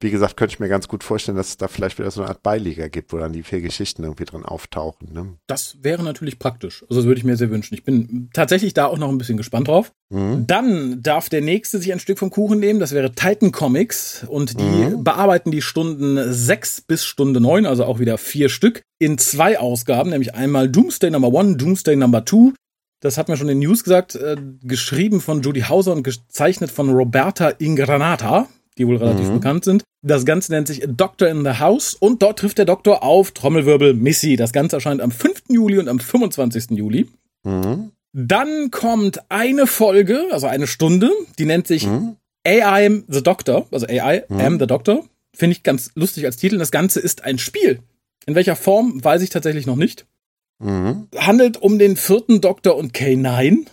Speaker 2: wie gesagt, könnte ich mir ganz gut vorstellen, dass es da vielleicht wieder so eine Art Beiliga gibt, wo dann die vier Geschichten irgendwie drin auftauchen. Ne?
Speaker 1: Das wäre natürlich praktisch. Also das würde ich mir sehr wünschen. Ich bin tatsächlich da auch noch ein bisschen gespannt drauf. Mhm. Dann darf der nächste sich ein Stück vom Kuchen nehmen. Das wäre Titan Comics und die mhm. bearbeiten die Stunden sechs bis Stunde neun, also auch wieder vier Stück in zwei Ausgaben, nämlich einmal Doomsday Number One, Doomsday Number Two das hat mir schon in den News gesagt, äh, geschrieben von Judy Hauser und gezeichnet von Roberta Ingranata, die wohl relativ mhm. bekannt sind. Das Ganze nennt sich Doctor in the House und dort trifft der Doktor auf Trommelwirbel Missy. Das Ganze erscheint am 5. Juli und am 25. Juli. Mhm. Dann kommt eine Folge, also eine Stunde, die nennt sich mhm. AI the Doctor, also AI mhm. am the Doctor. Finde ich ganz lustig als Titel. Das Ganze ist ein Spiel. In welcher Form, weiß ich tatsächlich noch nicht. Mhm. Handelt um den vierten Doktor und K9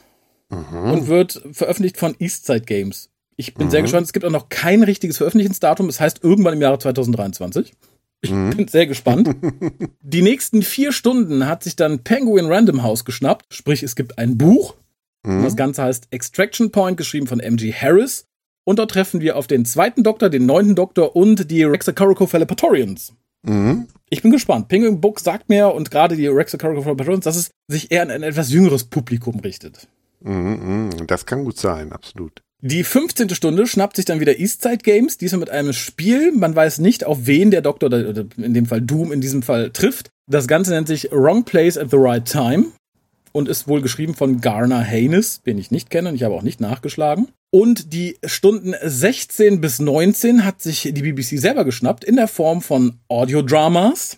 Speaker 1: mhm. und wird veröffentlicht von Eastside Games. Ich bin mhm. sehr gespannt. Es gibt auch noch kein richtiges Veröffentlichungsdatum. Es das heißt irgendwann im Jahre 2023. Ich mhm. bin sehr gespannt. Die nächsten vier Stunden hat sich dann Penguin Random House geschnappt. Sprich, es gibt ein Buch. Mhm. Das Ganze heißt Extraction Point, geschrieben von M.G. Harris. Und dort treffen wir auf den zweiten Doktor, den neunten Doktor und die Rexacoricophalapatorians. Mhm. Ich bin gespannt. Penguin Book sagt mir und gerade die Rexacoricophalapatorians, dass es sich eher an ein etwas jüngeres Publikum richtet.
Speaker 2: Mhm, mhm. das kann gut sein, absolut.
Speaker 1: Die 15. Stunde schnappt sich dann wieder Eastside Games, diesmal mit einem Spiel. Man weiß nicht, auf wen der Doktor, oder in dem Fall Doom in diesem Fall, trifft. Das Ganze nennt sich Wrong Place at the Right Time und ist wohl geschrieben von Garner Haynes, den ich nicht kenne und ich habe auch nicht nachgeschlagen. Und die Stunden 16 bis 19 hat sich die BBC selber geschnappt in der Form von Audiodramas.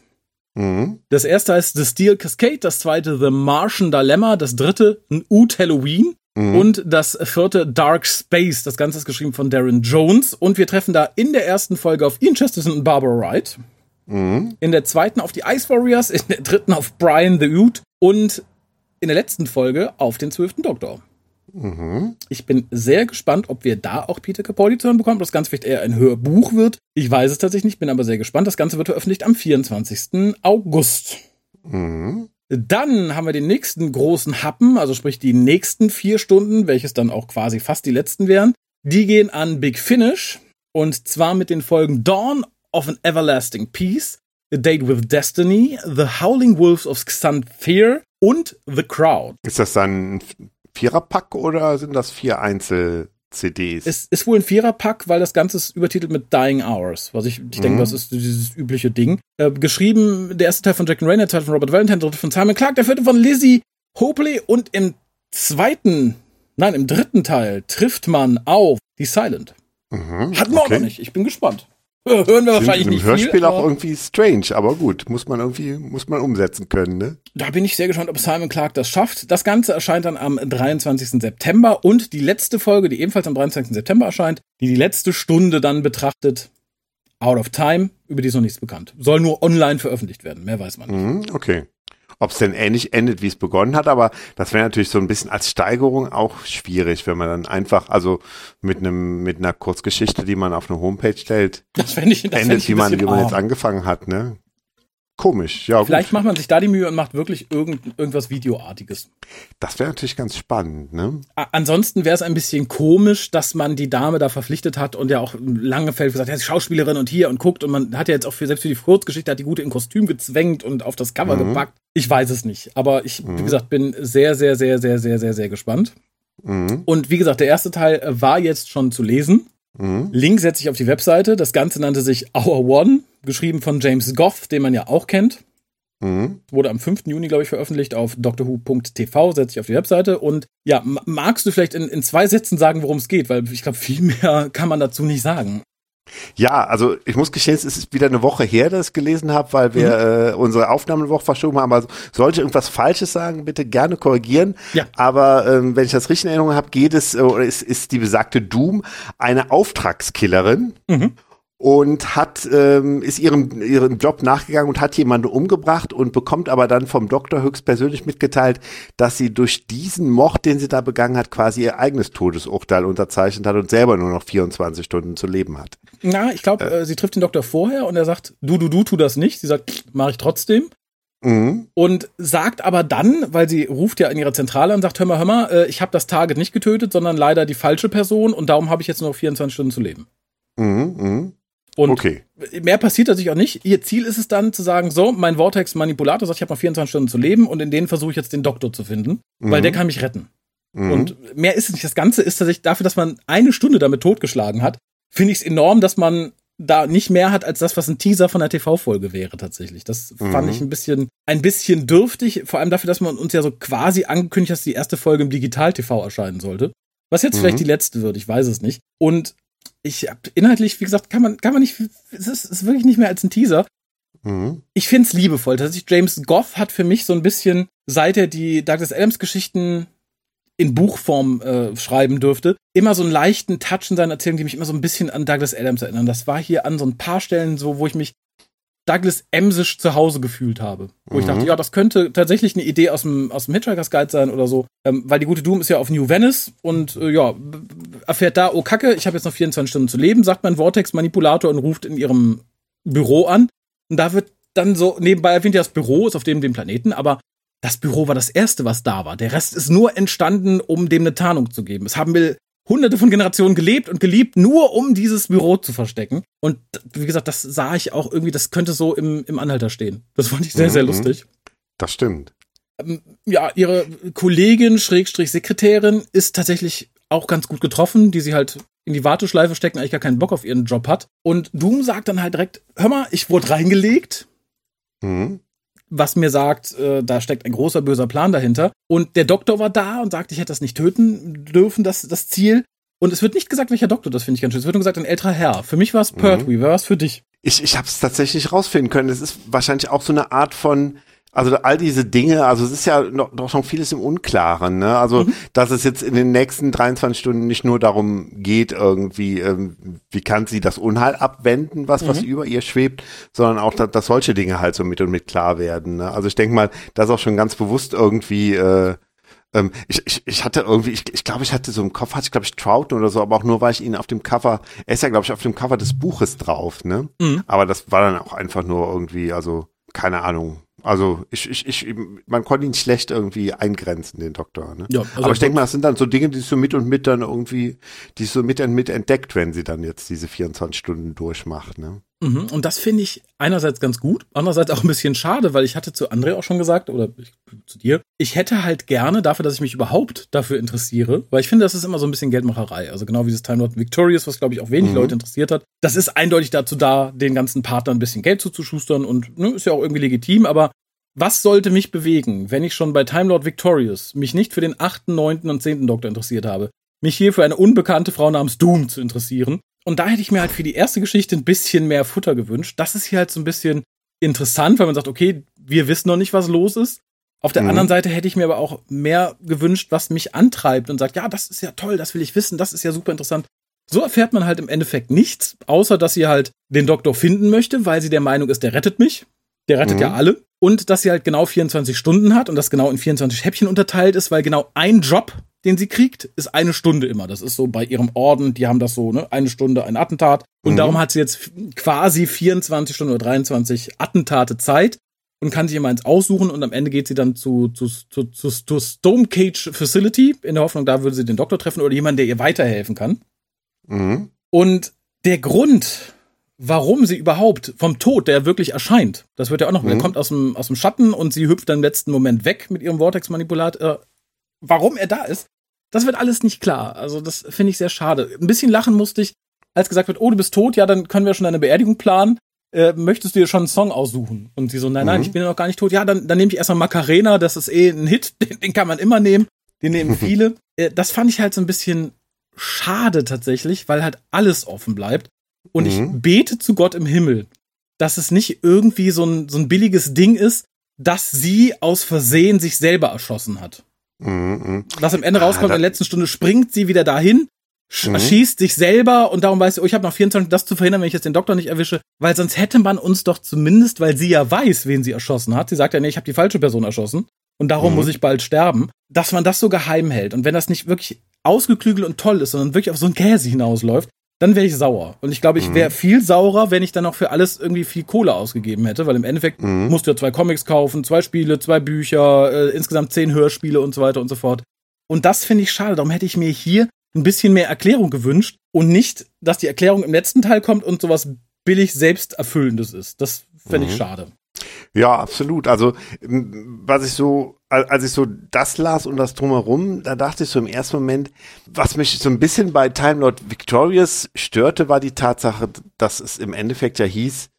Speaker 1: Mhm. Das erste heißt The Steel Cascade, das zweite The Martian Dilemma, das dritte ein Oot Halloween Mhm. Und das vierte Dark Space. Das Ganze ist geschrieben von Darren Jones. Und wir treffen da in der ersten Folge auf Ian Chesterton und Barbara Wright. Mhm. In der zweiten auf die Ice Warriors. In der dritten auf Brian the Oot. Und in der letzten Folge auf den zwölften Doktor. Mhm. Ich bin sehr gespannt, ob wir da auch Peter Capaldi zu hören bekommen, ob das Ganze vielleicht eher ein Hörbuch wird. Ich weiß es tatsächlich nicht, bin aber sehr gespannt. Das Ganze wird veröffentlicht am 24. August. Mhm. Dann haben wir den nächsten großen Happen, also sprich die nächsten vier Stunden, welches dann auch quasi fast die letzten wären. Die gehen an Big Finish und zwar mit den Folgen Dawn of an Everlasting Peace, A Date with Destiny, The Howling Wolves of Xanthir und The Crowd.
Speaker 2: Ist das dann ein Viererpack oder sind das vier Einzel? CDs.
Speaker 1: Es ist wohl ein Viererpack, weil das Ganze ist übertitelt mit Dying Hours. Was ich, ich mhm. denke, das ist dieses übliche Ding. Äh, geschrieben, der erste Teil von Jack and Rainer, der zweite von Robert Valentine, der dritte von Simon Clark, der vierte von Lizzie Hopley und im zweiten, nein, im dritten Teil trifft man auf die Silent. Mhm, Hatten wir okay. auch noch nicht. Ich bin gespannt. Hören wir wahrscheinlich nicht. Im
Speaker 2: Hörspiel viel, auch irgendwie strange, aber gut, muss man irgendwie, muss man umsetzen können, ne?
Speaker 1: Da bin ich sehr gespannt, ob Simon Clark das schafft. Das Ganze erscheint dann am 23. September und die letzte Folge, die ebenfalls am 23. September erscheint, die die letzte Stunde dann betrachtet, Out of Time, über die ist noch nichts bekannt. Soll nur online veröffentlicht werden, mehr weiß man
Speaker 2: nicht. Mhm, okay ob es denn ähnlich endet, wie es begonnen hat, aber das wäre natürlich so ein bisschen als Steigerung auch schwierig, wenn man dann einfach, also mit einem, mit einer Kurzgeschichte, die man auf eine Homepage stellt,
Speaker 1: das ich, das
Speaker 2: endet, ich wie man, wie man jetzt angefangen hat, ne? Komisch, ja.
Speaker 1: Vielleicht gut. macht man sich da die Mühe und macht wirklich irgend, irgendwas Videoartiges.
Speaker 2: Das wäre natürlich ganz spannend, ne?
Speaker 1: ansonsten wäre es ein bisschen komisch, dass man die Dame da verpflichtet hat und ja auch lange Feld gesagt, ja, sie Schauspielerin und hier und guckt und man hat ja jetzt auch für, selbst für die Kurzgeschichte hat die gute in Kostüm gezwängt und auf das Cover mhm. gepackt. Ich weiß es nicht, aber ich, mhm. wie gesagt, bin sehr, sehr, sehr, sehr, sehr, sehr, sehr gespannt. Mhm. Und wie gesagt, der erste Teil war jetzt schon zu lesen. Mhm. Link setze ich auf die Webseite. Das Ganze nannte sich Hour One, geschrieben von James Goff, den man ja auch kennt. Mhm. Wurde am 5. Juni, glaube ich, veröffentlicht auf doctorwho.tv, setze ich auf die Webseite. Und ja, magst du vielleicht in, in zwei Sätzen sagen, worum es geht? Weil ich glaube, viel mehr kann man dazu nicht sagen.
Speaker 2: Ja, also ich muss gestehen, es ist wieder eine Woche her, dass ich gelesen habe, weil wir mhm. äh, unsere Aufnahmewoche verschoben haben. Also sollte irgendwas Falsches sagen, bitte gerne korrigieren. Ja. Aber ähm, wenn ich das richtig in Erinnerung habe, geht es, äh, ist, ist die besagte Doom eine Auftragskillerin. Mhm und hat ähm, ist ihrem ihrem Job nachgegangen und hat jemanden umgebracht und bekommt aber dann vom Doktor höchstpersönlich mitgeteilt, dass sie durch diesen Mord, den sie da begangen hat, quasi ihr eigenes Todesurteil unterzeichnet hat und selber nur noch 24 Stunden zu leben hat.
Speaker 1: Na, ich glaube, äh, sie trifft den Doktor vorher und er sagt, du du du tu das nicht. Sie sagt, mache ich trotzdem. Mhm. Und sagt aber dann, weil sie ruft ja in ihrer Zentrale und sagt, hör mal, hör mal, äh, ich habe das Target nicht getötet, sondern leider die falsche Person und darum habe ich jetzt nur noch 24 Stunden zu leben. Mhm, mh. Und okay. mehr passiert natürlich auch nicht. Ihr Ziel ist es dann zu sagen, so, mein Vortex-Manipulator sagt, ich habe noch 24 Stunden zu leben und in denen versuche ich jetzt den Doktor zu finden, mhm. weil der kann mich retten. Mhm. Und mehr ist es nicht. Das Ganze ist tatsächlich dafür, dass man eine Stunde damit totgeschlagen hat, finde ich es enorm, dass man da nicht mehr hat als das, was ein Teaser von der TV-Folge wäre tatsächlich. Das mhm. fand ich ein bisschen, ein bisschen dürftig, vor allem dafür, dass man uns ja so quasi angekündigt hat, dass die erste Folge im Digital-TV erscheinen sollte. Was jetzt mhm. vielleicht die letzte wird, ich weiß es nicht. Und ich hab inhaltlich, wie gesagt, kann man, kann man nicht, es ist, ist wirklich nicht mehr als ein Teaser. Mhm. Ich find's liebevoll. Tatsächlich, James Goff hat für mich so ein bisschen, seit er die Douglas Adams Geschichten in Buchform äh, schreiben dürfte, immer so einen leichten Touch in seinen Erzählungen, die mich immer so ein bisschen an Douglas Adams erinnern. Das war hier an so ein paar Stellen so, wo ich mich Douglas Emsisch zu Hause gefühlt habe. Wo
Speaker 2: Mhm.
Speaker 1: ich dachte, ja, das könnte tatsächlich eine Idee aus dem, aus dem Hitchhiker's Guide sein oder so. Ähm, weil die gute Doom ist ja auf New Venice und äh, ja, erfährt da, oh Kacke, ich habe jetzt noch 24 Stunden zu leben, sagt mein Vortex-Manipulator und ruft in ihrem Büro an. Und da wird dann so, nebenbei erwähnt ja das Büro, ist auf dem, dem Planeten, aber das Büro war das erste, was da war. Der Rest ist nur entstanden, um dem eine Tarnung zu geben. Es haben will hunderte von Generationen gelebt und geliebt, nur um dieses Büro zu verstecken. Und wie gesagt, das sah ich auch irgendwie, das könnte so im, im Anhalter stehen. Das fand ich sehr, sehr
Speaker 2: Mhm.
Speaker 1: lustig.
Speaker 2: Das stimmt.
Speaker 1: Ja, ihre Kollegin, Schrägstrich Sekretärin, ist tatsächlich auch ganz gut getroffen, die sie halt in die Warteschleife stecken, eigentlich gar keinen Bock auf ihren Job hat. Und Doom sagt dann halt direkt, hör mal, ich wurde reingelegt,
Speaker 2: Mhm.
Speaker 1: Was mir sagt, äh, da steckt ein großer böser Plan dahinter. Und der Doktor war da und sagt, ich hätte das nicht töten dürfen, das, das Ziel. Und es wird nicht gesagt, welcher Doktor, das finde ich ganz schön. Es wird nur gesagt, ein älterer Herr. Für mich war es Pertwee, wer war es für dich?
Speaker 2: Ich, ich habe es tatsächlich rausfinden können. Es ist wahrscheinlich auch so eine Art von, also all diese Dinge, also es ist ja noch, noch schon vieles im Unklaren, ne? Also,
Speaker 1: Mhm.
Speaker 2: dass es jetzt in den nächsten 23 Stunden nicht nur darum geht, irgendwie, ähm, wie kann sie das Unheil abwenden, was, was
Speaker 1: Mhm.
Speaker 2: über ihr schwebt, sondern auch, dass, dass solche Dinge halt so mit und mit klar werden. Ne? Also ich denke mal, das ist auch schon ganz bewusst irgendwie, äh, ähm, ich, ich, ich hatte irgendwie, ich, ich glaube, ich hatte so im Kopf, hatte ich glaube ich Troughton oder so, aber auch nur, weil ich ihn auf dem Cover, er ist ja glaube ich auf dem Cover des Buches drauf, ne?
Speaker 1: Mhm.
Speaker 2: Aber das war dann auch einfach nur irgendwie, also keine Ahnung. Also ich, ich, ich, man konnte ihn schlecht irgendwie eingrenzen, den Doktor. Ne?
Speaker 1: Ja, also
Speaker 2: Aber ich denke mal, das sind dann so Dinge, die so mit und mit dann irgendwie, die so mit und mit entdeckt, wenn sie dann jetzt diese 24 Stunden durchmacht. Ne?
Speaker 1: Mhm. Und das finde ich einerseits ganz gut, andererseits auch ein bisschen schade, weil ich hatte zu André auch schon gesagt, oder ich, zu dir, ich hätte halt gerne dafür, dass ich mich überhaupt dafür interessiere, weil ich finde, das ist immer so ein bisschen Geldmacherei. Also genau wie das Time Lord Victorious, was glaube ich auch wenig
Speaker 2: Mhm.
Speaker 1: Leute interessiert hat. Das ist eindeutig dazu da, den ganzen Partnern ein bisschen Geld zuzuschustern und ne, ist ja auch irgendwie legitim, aber was sollte mich bewegen, wenn ich schon bei Time Lord Victorious mich nicht für den 8., 9. und 10. Doktor interessiert habe, mich hier für eine unbekannte Frau namens Doom zu interessieren? Und da hätte ich mir halt für die erste Geschichte ein bisschen mehr Futter gewünscht. Das ist hier halt so ein bisschen interessant, weil man sagt, okay, wir wissen noch nicht, was los ist. Auf der
Speaker 2: Mhm.
Speaker 1: anderen Seite hätte ich mir aber auch mehr gewünscht, was mich antreibt und sagt, ja, das ist ja toll, das will ich wissen, das ist ja super interessant. So erfährt man halt im Endeffekt nichts, außer dass sie halt den Doktor finden möchte, weil sie der Meinung ist, der rettet mich. Der rettet
Speaker 2: Mhm.
Speaker 1: ja alle. Und dass sie halt genau 24 Stunden hat und das genau in 24 Häppchen unterteilt ist, weil genau ein Job, den sie kriegt, ist eine Stunde immer. Das ist so bei ihrem Orden, die haben das so, ne? Eine Stunde, ein Attentat. Und
Speaker 2: Mhm.
Speaker 1: darum hat sie jetzt quasi 24 Stunden oder 23 Attentate Zeit und kann sich immer eins aussuchen und am Ende geht sie dann zu, zu, zu, zu, zu Stone Cage Facility in der Hoffnung, da würde sie den Doktor treffen oder jemanden, der ihr weiterhelfen kann.
Speaker 2: Mhm.
Speaker 1: Und der Grund, warum sie überhaupt vom Tod, der wirklich erscheint, das wird ja auch noch,
Speaker 2: Mhm.
Speaker 1: er kommt aus dem, aus dem Schatten und sie hüpft dann im letzten Moment weg mit ihrem Vortex-Manipulat. Äh, warum er da ist, das wird alles nicht klar. Also das finde ich sehr schade. Ein bisschen lachen musste ich, als gesagt wird, oh, du bist tot, ja, dann können wir schon eine Beerdigung planen. Äh, möchtest du dir schon einen Song aussuchen? Und sie so, nein, nein,
Speaker 2: Mhm.
Speaker 1: ich bin ja noch gar nicht tot. Ja, dann, dann nehme ich erstmal Macarena, das ist eh ein Hit, den, den kann man immer nehmen. Den nehmen viele. äh, das fand ich halt so ein bisschen schade tatsächlich, weil halt alles offen bleibt. Und ich
Speaker 2: Mhm.
Speaker 1: bete zu Gott im Himmel, dass es nicht irgendwie so ein, so ein billiges Ding ist, dass sie aus Versehen sich selber erschossen hat.
Speaker 2: Mhm. Mhm.
Speaker 1: Was am Ende
Speaker 2: Ah,
Speaker 1: rauskommt,
Speaker 2: da-
Speaker 1: in der letzten Stunde springt sie wieder dahin, sch-
Speaker 2: Mhm.
Speaker 1: erschießt sich selber und darum weiß sie, oh, ich habe noch 24 das zu verhindern, wenn ich jetzt den Doktor nicht erwische, weil sonst hätte man uns doch zumindest, weil sie ja weiß, wen sie erschossen hat, sie sagt ja, nee, ich habe die falsche Person erschossen und darum
Speaker 2: Mhm.
Speaker 1: muss ich bald sterben, dass man das so geheim hält und wenn das nicht wirklich ausgeklügelt und toll ist, sondern wirklich auf so ein Käse hinausläuft, dann wäre ich sauer. Und ich glaube, ich
Speaker 2: Mhm.
Speaker 1: wäre viel saurer, wenn ich dann noch für alles irgendwie viel Kohle ausgegeben hätte, weil im Endeffekt
Speaker 2: Mhm.
Speaker 1: musst du ja zwei Comics kaufen, zwei Spiele, zwei Bücher, äh, insgesamt zehn Hörspiele und so weiter und so fort. Und das finde ich schade. Darum hätte ich mir hier ein bisschen mehr Erklärung gewünscht und nicht, dass die Erklärung im letzten Teil kommt und sowas billig selbsterfüllendes ist. Das fände ich
Speaker 2: Mhm.
Speaker 1: schade.
Speaker 2: Ja, absolut. Also, was ich so, al- als ich so das las und das drumherum, da dachte ich so im ersten Moment, was mich so ein bisschen bei Time Lord Victorious störte, war die Tatsache, dass es im Endeffekt ja hieß,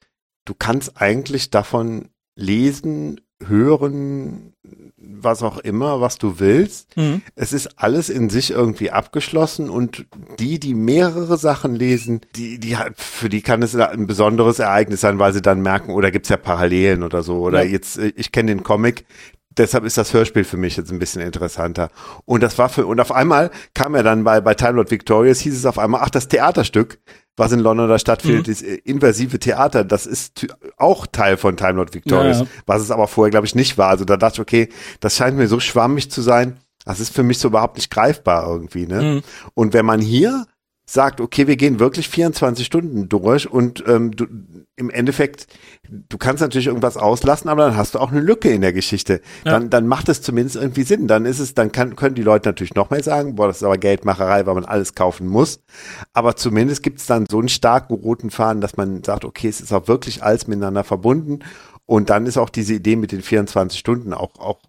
Speaker 2: du kannst eigentlich davon lesen, hören, was auch immer, was du willst.
Speaker 1: Mhm.
Speaker 2: Es ist alles in sich irgendwie abgeschlossen und die, die mehrere Sachen lesen, die, die für die kann es ein besonderes Ereignis sein, weil sie dann merken, oder gibt's ja Parallelen oder so. Oder
Speaker 1: Ja.
Speaker 2: jetzt, äh, ich kenne den Comic, deshalb ist das Hörspiel für mich jetzt ein bisschen interessanter. Und das war für, und auf einmal kam er dann bei, bei Time Lord Victorious, hieß es auf einmal, ach, das Theaterstück, was in London da stattfindet, mhm. ist inversive Theater, das ist auch Teil von Time Lord Victorious, ja, ja. was es aber vorher, glaube ich, nicht war. Also da dachte ich, okay, das scheint mir so schwammig zu sein, das ist für mich so überhaupt nicht greifbar irgendwie, ne? Mhm. Und wenn man hier sagt, okay, wir gehen wirklich 24 Stunden durch und ähm, du, im Endeffekt, du kannst natürlich irgendwas auslassen, aber dann hast du auch eine Lücke in der Geschichte. Ja. Dann, dann macht es zumindest irgendwie Sinn. Dann ist es, dann kann, können die Leute natürlich noch mehr sagen, boah, das ist aber Geldmacherei, weil man alles kaufen muss. Aber zumindest gibt es dann so einen starken roten Faden, dass man sagt, okay, es ist auch wirklich alles miteinander verbunden. Und dann ist auch diese Idee mit den 24 Stunden auch, auch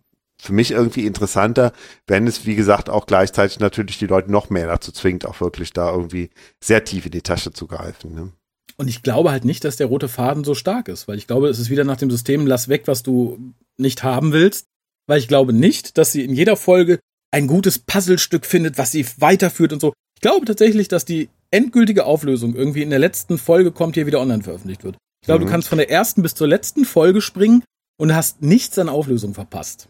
Speaker 2: für mich irgendwie interessanter, wenn es, wie gesagt, auch gleichzeitig natürlich die Leute noch mehr dazu zwingt, auch wirklich da irgendwie sehr tief in die Tasche zu greifen. Ne?
Speaker 1: Und ich glaube halt nicht, dass der rote Faden so stark ist, weil ich glaube, es ist wieder nach dem System, lass weg, was du nicht haben willst, weil ich glaube nicht, dass sie in jeder Folge ein gutes Puzzlestück findet, was sie weiterführt und so. Ich glaube tatsächlich, dass die endgültige Auflösung irgendwie in der letzten Folge kommt, hier wieder online veröffentlicht wird. Ich glaube, mhm. du kannst von der ersten bis zur letzten Folge springen und hast nichts an Auflösung verpasst.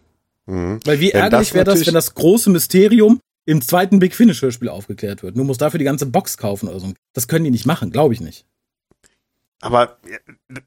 Speaker 1: Mhm. Weil wie ärgerlich wäre das, wenn das große Mysterium im zweiten Big Finish Hörspiel aufgeklärt wird. Du musst dafür die ganze Box kaufen oder so. Das können die nicht machen, glaube ich nicht.
Speaker 2: Aber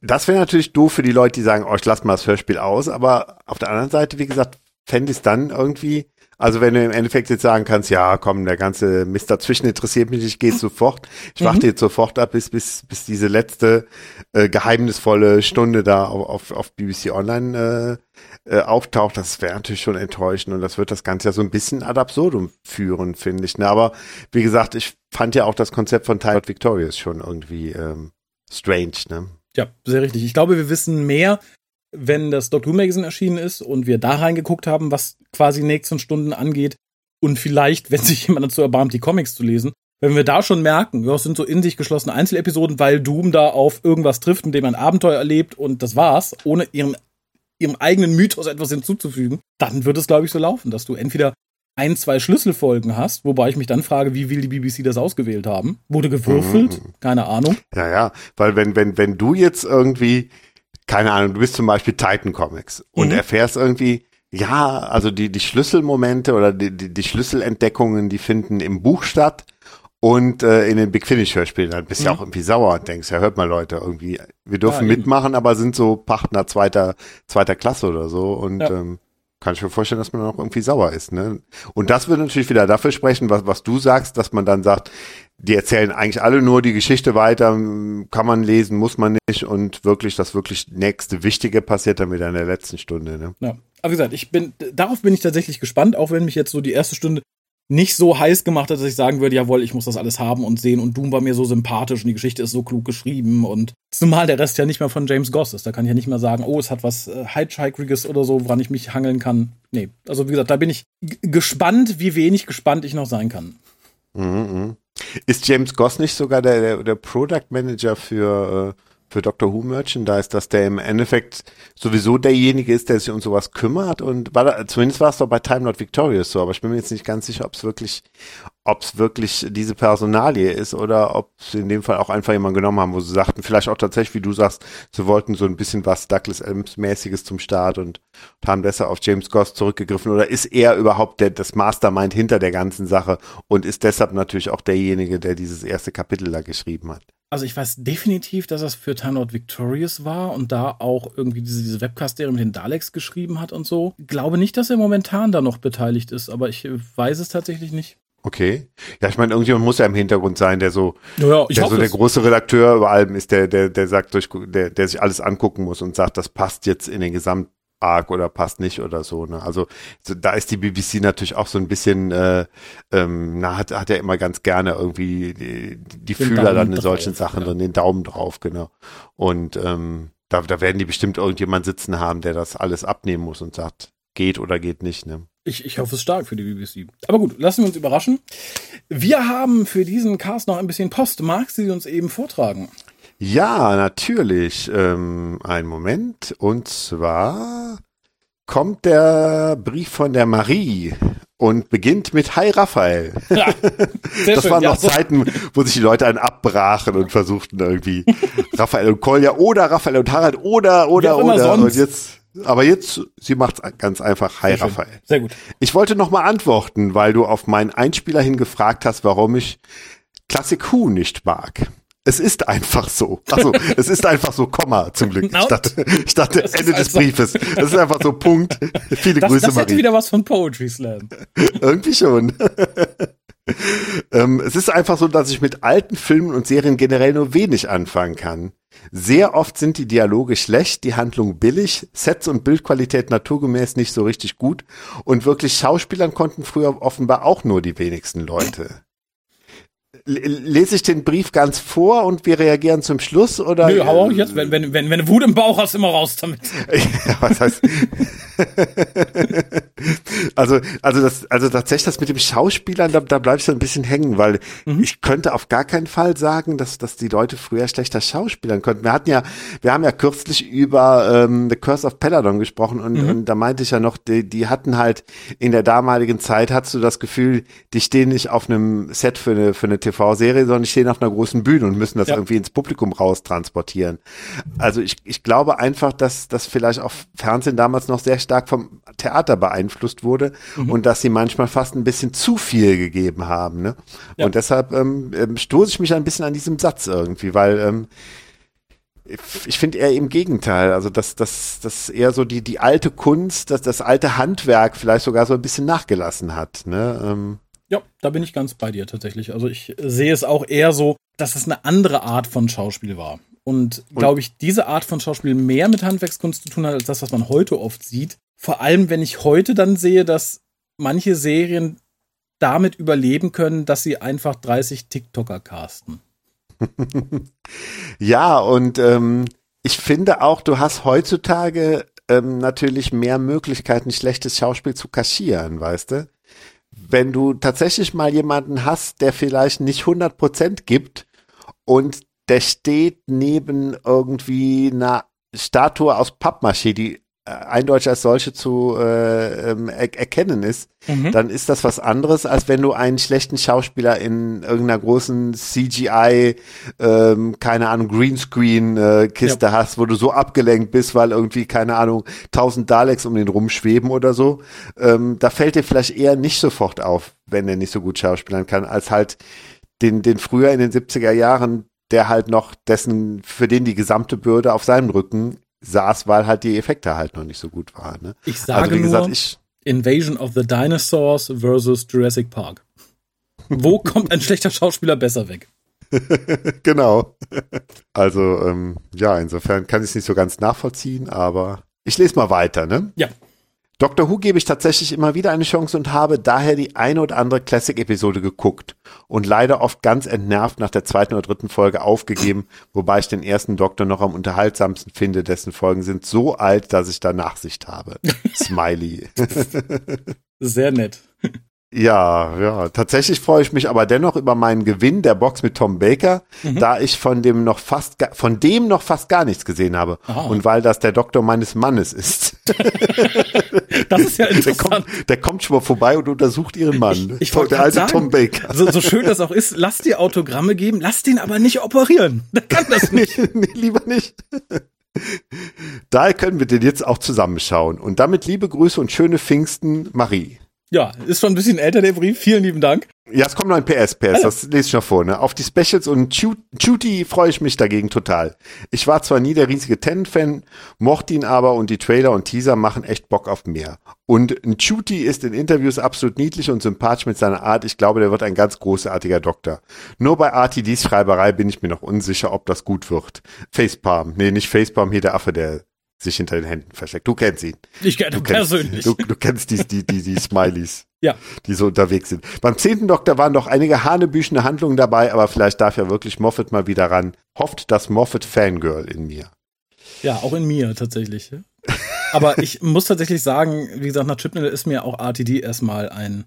Speaker 2: das wäre natürlich doof für die Leute, die sagen, oh, ich lasse mal das Hörspiel aus. Aber auf der anderen Seite, wie gesagt, fände ich es dann irgendwie also wenn du im Endeffekt jetzt sagen kannst, ja, komm, der ganze Mist dazwischen interessiert mich, ich gehe sofort. Ich mhm. warte jetzt sofort ab, bis, bis, bis diese letzte äh, geheimnisvolle Stunde da auf, auf BBC Online äh, äh, auftaucht. Das wäre natürlich schon enttäuschend und das wird das Ganze ja so ein bisschen ad absurdum führen, finde ich. Ne? Aber wie gesagt, ich fand ja auch das Konzept von Tide Victorious schon irgendwie ähm, strange. Ne?
Speaker 1: Ja, sehr richtig. Ich glaube, wir wissen mehr wenn das Doctor Who Magazine erschienen ist und wir da reingeguckt haben, was quasi nächsten Stunden angeht und vielleicht, wenn sich jemand dazu erbarmt, die Comics zu lesen, wenn wir da schon merken, ja, es sind so in sich geschlossene Einzelepisoden, weil Doom da auf irgendwas trifft, mit dem ein Abenteuer erlebt und das war's, ohne ihrem, ihrem eigenen Mythos etwas hinzuzufügen, dann wird es, glaube ich, so laufen, dass du entweder ein, zwei Schlüsselfolgen hast, wobei ich mich dann frage, wie will die BBC das ausgewählt haben? Wurde gewürfelt? Mhm. Keine Ahnung.
Speaker 2: Ja, ja, weil wenn, wenn, wenn du jetzt irgendwie keine Ahnung, du bist zum Beispiel Titan Comics und mhm. erfährst irgendwie, ja, also die, die Schlüsselmomente oder die, die, die Schlüsselentdeckungen, die finden im Buch statt und äh, in den Big Finish Hörspielen. Dann bist du mhm. ja auch irgendwie sauer und denkst, ja, hört mal Leute, irgendwie, wir dürfen ja, mitmachen, aber sind so Partner zweiter, zweiter Klasse oder so und ja. ähm, kann ich mir vorstellen, dass man auch irgendwie sauer ist. Ne? Und das würde natürlich wieder dafür sprechen, was, was du sagst, dass man dann sagt, die erzählen eigentlich alle nur die Geschichte weiter, kann man lesen, muss man nicht und wirklich das wirklich nächste Wichtige passiert dann wieder in der letzten Stunde. Ne?
Speaker 1: Ja. Aber wie gesagt, ich bin, darauf bin ich tatsächlich gespannt, auch wenn mich jetzt so die erste Stunde nicht so heiß gemacht hat, dass ich sagen würde, jawohl, ich muss das alles haben und sehen und Doom war mir so sympathisch und die Geschichte ist so klug geschrieben und zumal der Rest ja nicht mehr von James Goss ist. Da kann ich ja nicht mehr sagen, oh, es hat was äh, Hitchhikeriges oder so, woran ich mich hangeln kann. Nee, also wie gesagt, da bin ich gespannt, wie wenig gespannt ich noch sein kann.
Speaker 2: Mhm, mhm. Ist James Goss nicht sogar der, der, der Product Manager für äh für Doctor Who Merchandise, dass der im Endeffekt sowieso derjenige ist, der sich um sowas kümmert und war da, zumindest war es doch bei Time Not Victorious so, aber ich bin mir jetzt nicht ganz sicher, ob es wirklich, ob es wirklich diese Personalie ist oder ob sie in dem Fall auch einfach jemanden genommen haben, wo sie sagten, vielleicht auch tatsächlich, wie du sagst, sie wollten so ein bisschen was Douglas Adams mäßiges zum Start und, und haben deshalb auf James Goss zurückgegriffen oder ist er überhaupt der, das Mastermind hinter der ganzen Sache und ist deshalb natürlich auch derjenige, der dieses erste Kapitel da geschrieben hat?
Speaker 1: Also ich weiß definitiv, dass das für Time Lord Victorious war und da auch irgendwie diese, diese Webcast-Serie mit den Daleks geschrieben hat und so. Glaube nicht, dass er momentan da noch beteiligt ist, aber ich weiß es tatsächlich nicht.
Speaker 2: Okay. Ja, ich meine, irgendjemand muss ja im Hintergrund sein, der so, ja, der so der große Redakteur über allem ist, der, der, der sagt, durch, der, der sich alles angucken muss und sagt, das passt jetzt in den Gesamt, arg oder passt nicht oder so. Ne? Also so, da ist die BBC natürlich auch so ein bisschen, äh, ähm, na, hat, hat ja immer ganz gerne irgendwie die, die Fühler Daumen dann in solchen drauf, Sachen ja. drin, den Daumen drauf, genau. Und ähm, da, da werden die bestimmt irgendjemand sitzen haben, der das alles abnehmen muss und sagt, geht oder geht nicht. Ne?
Speaker 1: Ich, ich hoffe es stark für die BBC. Aber gut, lassen wir uns überraschen. Wir haben für diesen Cast noch ein bisschen Post. Magst du sie uns eben vortragen?
Speaker 2: Ja, natürlich. Ähm, ein Moment. Und zwar kommt der Brief von der Marie und beginnt mit Hi Raphael. Ja, das schön, waren noch ja, Zeiten, wo sich die Leute einen abbrachen und versuchten irgendwie Raphael und Kolja oder Raphael und Harald oder oder oder
Speaker 1: und jetzt
Speaker 2: Aber jetzt, sie macht's ganz einfach. Hi,
Speaker 1: Sehr schön.
Speaker 2: Raphael.
Speaker 1: Sehr gut.
Speaker 2: Ich wollte noch mal antworten, weil du auf meinen Einspieler hin gefragt hast, warum ich Classic Who nicht mag. Es ist einfach so. Also, es ist einfach so, Komma, zum Glück. Ich dachte, ich dachte Ende des Briefes. Das ist einfach so, Punkt. Viele
Speaker 1: Das,
Speaker 2: Grüße,
Speaker 1: das hätte
Speaker 2: Marie.
Speaker 1: wieder was von Poetry Slam.
Speaker 2: Irgendwie schon. ähm, es ist einfach so, dass ich mit alten Filmen und Serien generell nur wenig anfangen kann. Sehr oft sind die Dialoge schlecht, die Handlung billig, Sets und Bildqualität naturgemäß nicht so richtig gut und wirklich Schauspielern konnten früher offenbar auch nur die wenigsten Leute. Lese ich den Brief ganz vor und wir reagieren zum Schluss oder?
Speaker 1: Nö, hau auch jetzt. Wenn, wenn, wenn, wenn du Wut im Bauch hast, immer raus damit.
Speaker 2: Ja, was heißt? also, also das, also tatsächlich das mit dem Schauspielern, da, da bleib ich so ein bisschen hängen, weil ich könnte auf gar keinen Fall sagen, dass, dass die Leute früher schlechter schauspielern konnten. Wir hatten ja, wir haben ja kürzlich über ähm, The Curse of Peladon gesprochen und, und da meinte ich ja noch, die, die hatten halt in der damaligen Zeit, hattest du das Gefühl, die stehen nicht auf einem Set für eine, für eine TV-Serie, sondern die stehen auf einer großen Bühne und müssen das
Speaker 1: Ja.
Speaker 2: irgendwie ins Publikum raus transportieren. Also ich, ich glaube einfach, dass das vielleicht auch Fernsehen damals noch sehr stark vom Theater beeinflusst wurde
Speaker 1: Mhm.
Speaker 2: und dass sie manchmal fast ein bisschen zu viel gegeben haben. Ne?
Speaker 1: Ja.
Speaker 2: Und deshalb ähm, ähm, stoße ich mich ein bisschen an diesem Satz irgendwie, weil ähm, ich finde eher im Gegenteil, also dass das, das eher so die, die alte Kunst, dass das alte Handwerk vielleicht sogar so ein bisschen nachgelassen hat. Ne? Ähm,
Speaker 1: Ja, da bin ich ganz bei dir tatsächlich. Also ich sehe es auch eher so, dass es eine andere Art von Schauspiel war. Und glaube ich, diese Art von Schauspiel mehr mit Handwerkskunst zu tun hat, als das, was man heute oft sieht. Vor allem, wenn ich heute dann sehe, dass manche Serien damit überleben können, dass sie einfach 30 TikToker casten.
Speaker 2: Ja, und ähm, ich finde auch, du hast heutzutage ähm, natürlich mehr Möglichkeiten, schlechtes Schauspiel zu kaschieren, weißt du? Wenn du tatsächlich mal jemanden hast, der vielleicht nicht 100% gibt und der steht neben irgendwie einer Statue aus Pappmaché, die eindeutig als solche zu äh, ähm, er erkennen ist, dann ist das was anderes, als wenn du einen schlechten Schauspieler in irgendeiner großen CGI, ähm, keine Ahnung, Greenscreen-Kiste hast, wo du so abgelenkt bist, weil irgendwie, keine Ahnung, tausend Daleks um den rumschweben oder so. Ähm, da fällt dir vielleicht eher nicht sofort auf, wenn er nicht so gut schauspielern kann, als halt den, den früher in den 70er Jahren, der halt noch dessen, für den die gesamte Bürde auf seinem Rücken saß, weil halt die Effekte halt noch nicht so gut waren. Ne?
Speaker 1: Ich sage
Speaker 2: also wie gesagt,
Speaker 1: nur
Speaker 2: ich,
Speaker 1: Invasion of the Dinosaurs versus Jurassic Park. Wo kommt ein schlechter Schauspieler besser weg?
Speaker 2: genau. Also, ähm, ja, insofern kann ich es nicht so ganz nachvollziehen, aber ich lese mal weiter, ne?
Speaker 1: Ja.
Speaker 2: Doctor Who gebe ich tatsächlich immer wieder eine Chance und habe daher die eine oder andere Classic-Episode geguckt und leider oft ganz entnervt nach der zweiten oder dritten Folge aufgegeben, wobei ich den ersten Doktor noch am unterhaltsamsten finde, dessen Folgen sind so alt, dass ich da Nachsicht habe. Smiley.
Speaker 1: Sehr nett.
Speaker 2: Ja, ja, tatsächlich freue ich mich aber dennoch über meinen Gewinn der Box mit Tom Baker, da ich von dem noch fast von dem noch fast gar nichts gesehen habe
Speaker 1: Aha.
Speaker 2: und weil das der Doktor meines Mannes ist.
Speaker 1: Das ist ja
Speaker 2: Der
Speaker 1: interessant.
Speaker 2: kommt, der kommt schon mal vorbei und untersucht ihren Mann.
Speaker 1: Ich, ich wollte
Speaker 2: der alte
Speaker 1: sagen,
Speaker 2: Tom Baker.
Speaker 1: So, so schön das auch ist, lass dir Autogramme geben, lass den aber nicht operieren. Der kann das nicht.
Speaker 2: nee, lieber nicht. Daher können wir den jetzt auch zusammenschauen. Und damit liebe Grüße und schöne Pfingsten, Marie.
Speaker 1: Ja, ist schon ein bisschen älter, der Brief. Vielen lieben Dank.
Speaker 2: Ja, es kommt noch ein PS, PS, das lese ich noch vor. Ne? Auf die Specials und Chuti freue ich mich dagegen total. Ich war zwar nie der riesige Ten-Fan, mochte ihn aber und die Trailer und Teaser machen echt Bock auf mehr. Und ein Chuti ist in Interviews absolut niedlich und sympathisch mit seiner Art. Ich glaube, der wird ein ganz großartiger Doktor. Nur bei RTDs Schreiberei bin ich mir noch unsicher, ob das gut wird. Facepalm. Nee, nicht Facepalm, hier der Affe, der sich hinter den Händen versteckt. Du kennst ihn.
Speaker 1: Ich kenne ihn persönlich.
Speaker 2: du, du kennst die, die, die, die Smileys
Speaker 1: Ja,
Speaker 2: die so unterwegs sind. Beim zehnten Doktor waren noch einige hanebüchene Handlungen dabei, aber vielleicht darf ja wirklich Moffat mal wieder ran. Hofft das Moffat Fangirl in mir.
Speaker 1: ja, auch in mir tatsächlich. Aber ich muss tatsächlich sagen, wie gesagt, nach Chipnell ist mir auch RTD erstmal ein,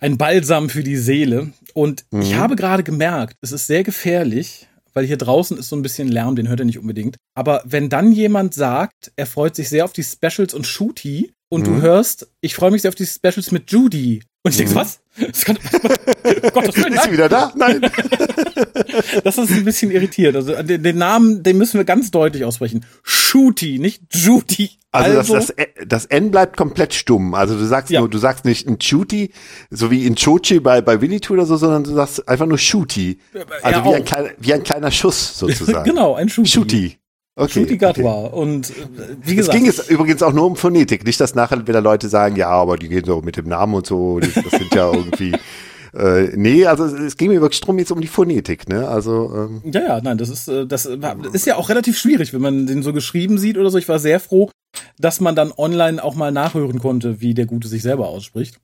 Speaker 1: ein Balsam für die Seele. Und ich
Speaker 2: Mhm.
Speaker 1: habe gerade gemerkt, es ist sehr gefährlich, weil hier draußen ist so ein bisschen Lärm, den hört er nicht unbedingt. Aber wenn dann jemand sagt, er freut sich sehr auf die Specials und Shooty und du
Speaker 2: Mhm.
Speaker 1: hörst, ich freue mich sehr auf die Specials mit Judy. Und ich denke, so, was? Das kann, Gottes Willen,
Speaker 2: Ist sie wieder da? Nein.
Speaker 1: Das ist ein bisschen irritiert. Also den, den Namen, den müssen wir ganz deutlich aussprechen. Shooty, nicht Judy.
Speaker 2: Also, also das, das, das, N bleibt komplett stumm. Also du sagst ja. nur, du sagst nicht ein Shooty, so wie in Chochi bei, bei Winnetou oder so, sondern du sagst einfach nur Shooty. Also ja, wie, ein kleiner, wie ein kleiner Schuss sozusagen.
Speaker 1: genau, ein Shooty.
Speaker 2: Shooty.
Speaker 1: Okay. Gatwa. Okay. Und äh, wie gesagt.
Speaker 2: Es ging es übrigens auch nur um Phonetik. Nicht, dass nachher wieder Leute sagen, ja, aber die gehen so mit dem Namen und so. Das, das sind ja irgendwie Äh, nee, also es ging mir wirklich drum jetzt um die Phonetik, ne? Also ähm.
Speaker 1: ja, ja, nein, das ist äh, das ist ja auch relativ schwierig, wenn man den so geschrieben sieht oder so. Ich war sehr froh, dass man dann online auch mal nachhören konnte, wie der Gute sich selber ausspricht.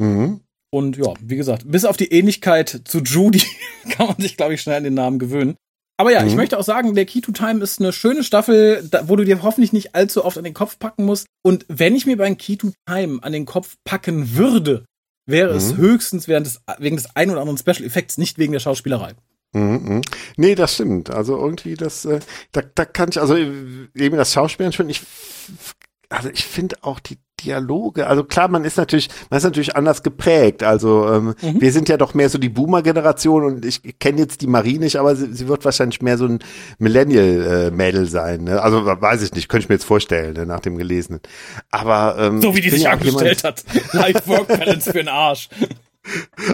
Speaker 1: Mhm. Und ja, wie gesagt, bis auf die Ähnlichkeit zu Judy kann man sich, glaube ich, schnell an den Namen gewöhnen. Aber ja, mhm. ich möchte auch sagen, der Key to Time ist eine schöne Staffel, wo du dir hoffentlich nicht allzu oft an den Kopf packen musst. Und wenn ich mir beim Key to Time an den Kopf packen würde, wäre mhm. es höchstens während des, wegen des ein oder anderen Special Effects, nicht wegen der Schauspielerei.
Speaker 2: Mhm, mhm. Nee, das stimmt. Also irgendwie das, äh, da, da kann ich, also eben das Schauspielen schon, ich, also ich finde auch die Dialoge, also klar, man ist natürlich, man ist natürlich anders geprägt. Also ähm, mhm. wir sind ja doch mehr so die Boomer-Generation und ich kenne jetzt die Marie nicht, aber sie, sie wird wahrscheinlich mehr so ein Millennial-Mädel sein. Ne? Also weiß ich nicht, könnte ich mir jetzt vorstellen, ne, nach dem Gelesenen. Aber ähm,
Speaker 1: so wie die sich angestellt hat. Life-Work-Balance für den Arsch.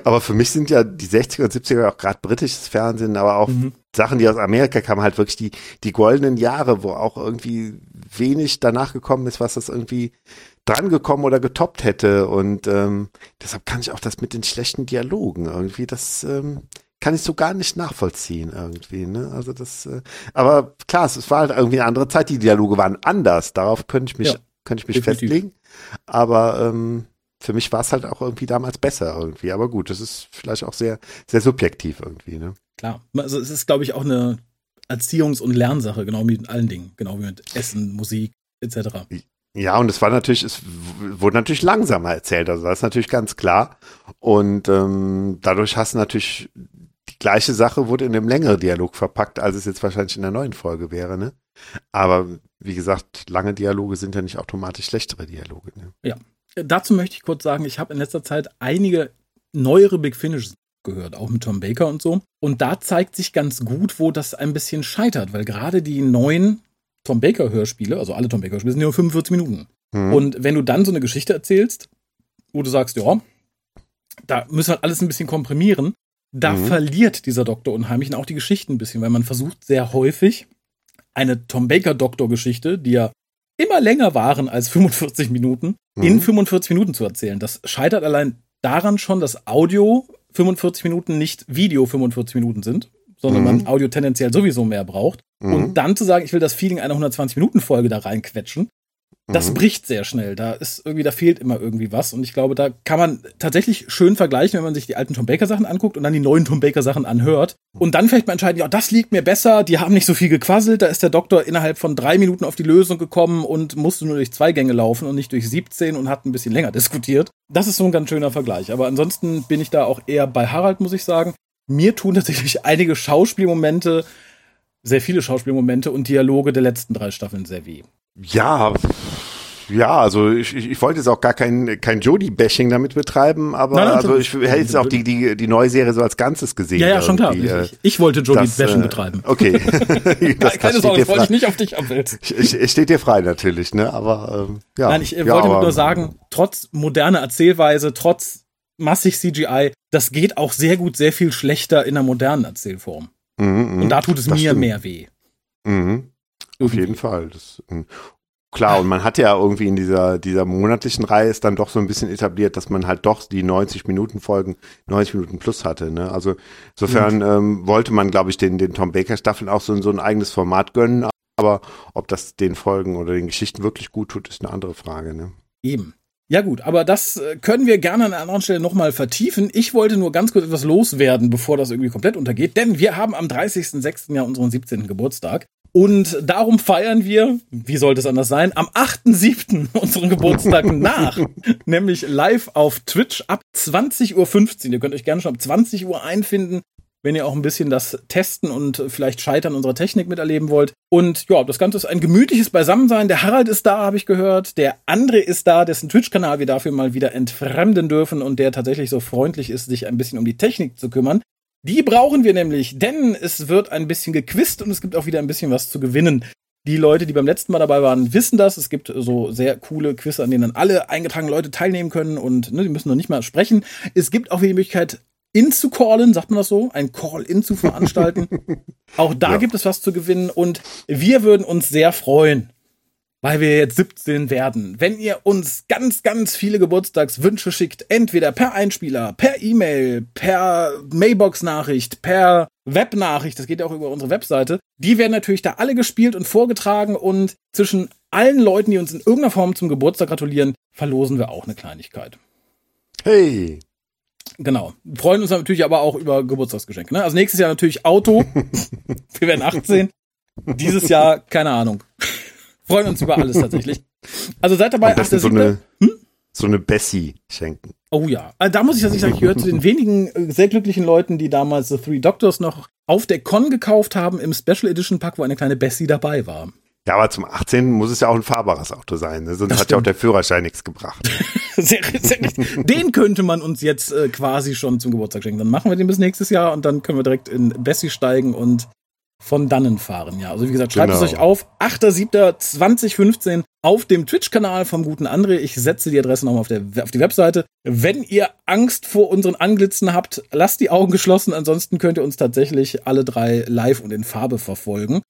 Speaker 2: Aber für mich sind ja die 60er und 70er auch gerade britisches Fernsehen, aber auch mhm. Sachen, die aus Amerika kamen, halt wirklich die, die goldenen Jahre, wo auch irgendwie wenig danach gekommen ist, was das irgendwie drangekommen oder getoppt hätte. Und ähm, deshalb kann ich auch das mit den schlechten Dialogen irgendwie, das ähm, kann ich so gar nicht nachvollziehen irgendwie. Ne? Also das, äh, aber klar, es war halt irgendwie eine andere Zeit. Die Dialoge waren anders. Darauf könnte ich mich, ja, könnte ich mich definitiv. festlegen. Aber ähm, für mich war es halt auch irgendwie damals besser irgendwie. Aber gut, das ist vielleicht auch sehr, sehr subjektiv irgendwie. Ne?
Speaker 1: Klar, also es ist, glaube ich, auch eine Erziehungs- und Lernsache, genau wie mit allen Dingen, genau wie mit Essen, Musik etc.
Speaker 2: Ja, und es war natürlich, es wurde natürlich langsamer erzählt, also das ist natürlich ganz klar. Und ähm, dadurch hast du natürlich die gleiche Sache wurde in einem längeren Dialog verpackt, als es jetzt wahrscheinlich in der neuen Folge wäre, ne? Aber wie gesagt, lange Dialoge sind ja nicht automatisch schlechtere Dialoge. Ne?
Speaker 1: Ja. Dazu möchte ich kurz sagen, ich habe in letzter Zeit einige neuere Big Finishes gehört, auch mit Tom Baker und so. Und da zeigt sich ganz gut, wo das ein bisschen scheitert, weil gerade die neuen Tom Baker Hörspiele, also alle Tom Baker Hörspiele, sind nur 45 Minuten. Mhm. Und wenn du dann so eine Geschichte erzählst, wo du sagst, ja, da müssen wir halt alles ein bisschen komprimieren, da mhm. verliert dieser Doktor unheimlich und auch die Geschichten ein bisschen, weil man versucht sehr häufig eine Tom Baker Doktor Geschichte, die ja immer länger waren als 45 Minuten, mhm. in 45 Minuten zu erzählen. Das scheitert allein daran schon, dass Audio 45 Minuten nicht Video 45 Minuten sind, sondern mhm. man Audio tendenziell sowieso mehr braucht. Mhm. Und dann zu sagen, ich will das Feeling einer 120-Minuten-Folge da reinquetschen, das mhm. bricht sehr schnell. Da ist irgendwie, da fehlt immer irgendwie was. Und ich glaube, da kann man tatsächlich schön vergleichen, wenn man sich die alten Tom Baker Sachen anguckt und dann die neuen Tom Baker Sachen anhört. Und dann vielleicht mal entscheiden, ja, das liegt mir besser. Die haben nicht so viel gequasselt. Da ist der Doktor innerhalb von drei Minuten auf die Lösung gekommen und musste nur durch zwei Gänge laufen und nicht durch 17 und hat ein bisschen länger diskutiert. Das ist so ein ganz schöner Vergleich. Aber ansonsten bin ich da auch eher bei Harald, muss ich sagen. Mir tun tatsächlich einige Schauspielmomente, sehr viele Schauspielmomente und Dialoge der letzten drei Staffeln sehr weh.
Speaker 2: Ja, ja, also ich, ich, ich wollte jetzt auch gar kein, kein Jodie-Bashing damit betreiben, aber nein, nein, also ich hätte jetzt auch die, die, die neue Serie so als Ganzes gesehen.
Speaker 1: Ja, ja, schon klar. Ich, äh, ich wollte Jodie-Bashing äh, betreiben.
Speaker 2: Okay.
Speaker 1: das, Keine Sorge, das wollte ich nicht auf dich abwälzen.
Speaker 2: Steht dir frei natürlich, ne? Aber ähm, ja.
Speaker 1: Nein, ich
Speaker 2: äh,
Speaker 1: ja, wollte aber, nur sagen, trotz moderner Erzählweise, trotz massig CGI, das geht auch sehr gut, sehr viel schlechter in einer modernen Erzählform. Mhm, Und da tut es mir stimmt. mehr weh.
Speaker 2: Mhm. Auf jeden Fall. Das, ähm, klar, und man hat ja irgendwie in dieser, dieser monatlichen Reihe ist dann doch so ein bisschen etabliert, dass man halt doch die 90 Minuten Folgen 90 Minuten plus hatte. Ne? Also insofern ähm, wollte man, glaube ich, den, den Tom Baker Staffeln auch so, so ein eigenes Format gönnen. Aber ob das den Folgen oder den Geschichten wirklich gut tut, ist eine andere Frage. Ne?
Speaker 1: Eben. Ja gut, aber das äh, können wir gerne an einer anderen Stelle nochmal vertiefen. Ich wollte nur ganz kurz etwas loswerden, bevor das irgendwie komplett untergeht, denn wir haben am 30.06. ja unseren 17. Geburtstag. Und darum feiern wir, wie sollte es anders sein, am 8.7. unseren Geburtstag nach. nämlich live auf Twitch ab 20.15 Uhr. Ihr könnt euch gerne schon ab 20 Uhr einfinden, wenn ihr auch ein bisschen das Testen und vielleicht Scheitern unserer Technik miterleben wollt. Und ja, das Ganze ist ein gemütliches Beisammensein. Der Harald ist da, habe ich gehört. Der André ist da, dessen Twitch-Kanal wir dafür mal wieder entfremden dürfen und der tatsächlich so freundlich ist, sich ein bisschen um die Technik zu kümmern. Die brauchen wir nämlich, denn es wird ein bisschen gequizt und es gibt auch wieder ein bisschen was zu gewinnen. Die Leute, die beim letzten Mal dabei waren, wissen das. Es gibt so sehr coole Quiz, an denen dann alle eingetragenen Leute teilnehmen können und ne, die müssen noch nicht mal sprechen. Es gibt auch die Möglichkeit, in zu callen, sagt man das so, ein Call-in zu veranstalten. auch da ja. gibt es was zu gewinnen und wir würden uns sehr freuen, weil wir jetzt 17 werden. Wenn ihr uns ganz, ganz viele Geburtstagswünsche schickt, entweder per Einspieler, per E-Mail, per Mailbox-Nachricht, per Web-Nachricht, das geht ja auch über unsere Webseite, die werden natürlich da alle gespielt und vorgetragen und zwischen allen Leuten, die uns in irgendeiner Form zum Geburtstag gratulieren, verlosen wir auch eine Kleinigkeit.
Speaker 2: Hey!
Speaker 1: Genau. Freuen uns natürlich aber auch über Geburtstagsgeschenke. Ne? Also nächstes Jahr natürlich Auto. wir werden 18. Dieses Jahr, keine Ahnung. Freuen uns über alles tatsächlich. Also seid dabei.
Speaker 2: Ach, so eine, hm? so eine Bessie schenken.
Speaker 1: Oh ja. Also da muss ich tatsächlich sagen, ich gehöre zu den wenigen äh, sehr glücklichen Leuten, die damals The Three Doctors noch auf der Con gekauft haben im Special Edition Pack, wo eine kleine Bessie dabei war.
Speaker 2: Ja, aber zum 18. muss es ja auch ein fahrbares Auto sein, ne? sonst das hat stimmt. ja auch der Führerschein nichts gebracht.
Speaker 1: sehr, sehr den könnte man uns jetzt äh, quasi schon zum Geburtstag schenken. Dann machen wir den bis nächstes Jahr und dann können wir direkt in Bessie steigen und von dannen fahren. Ja, also wie gesagt, schreibt genau. es euch auf. 8.7.2015 auf dem Twitch-Kanal vom guten André. Ich setze die Adresse nochmal auf, der, auf die Webseite. Wenn ihr Angst vor unseren Anglitzen habt, lasst die Augen geschlossen. Ansonsten könnt ihr uns tatsächlich alle drei live und in Farbe verfolgen.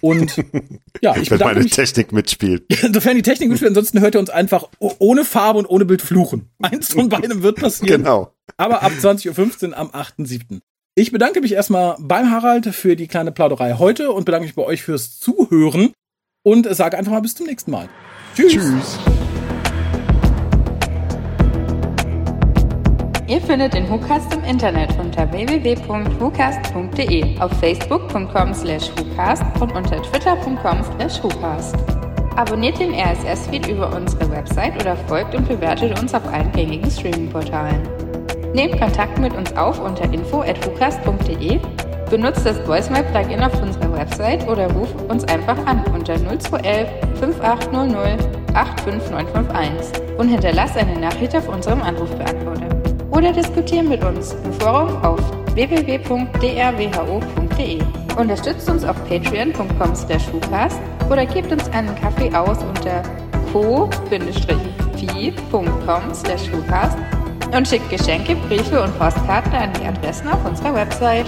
Speaker 1: Und ja, ich
Speaker 2: Wenn meine mich, Technik mitspielt.
Speaker 1: Insofern die Technik mitspielt, ansonsten hört ihr uns einfach ohne Farbe und ohne Bild fluchen. Eins von beidem wird passieren.
Speaker 2: Genau.
Speaker 1: Aber ab 20.15 Uhr am 8.7. Ich bedanke mich erstmal beim Harald für die kleine Plauderei heute und bedanke mich bei euch fürs Zuhören und sage einfach mal bis zum nächsten Mal. Tschüss. Tschüss.
Speaker 3: Ihr findet den WhoCast im Internet unter www.whocast.de, auf facebook.com slash WhoCast und unter twitter.com slash WhoCast. Abonniert den RSS-Feed über unsere Website oder folgt und bewertet uns auf allen gängigen Streaming-Portalen. Nehmt Kontakt mit uns auf unter info.fucast.de, benutzt das Voicemail-Plugin auf unserer Website oder ruft uns einfach an unter 0211 5800 85951 und hinterlasst eine Nachricht auf unserem Anrufbeantworter. Oder diskutiert mit uns im Forum auf www.drwho.de. Unterstützt uns auf patreon.com slash oder gebt uns einen Kaffee aus unter co-fi.com slash und schickt Geschenke, Briefe und Postkarten an die Adressen auf unserer Website.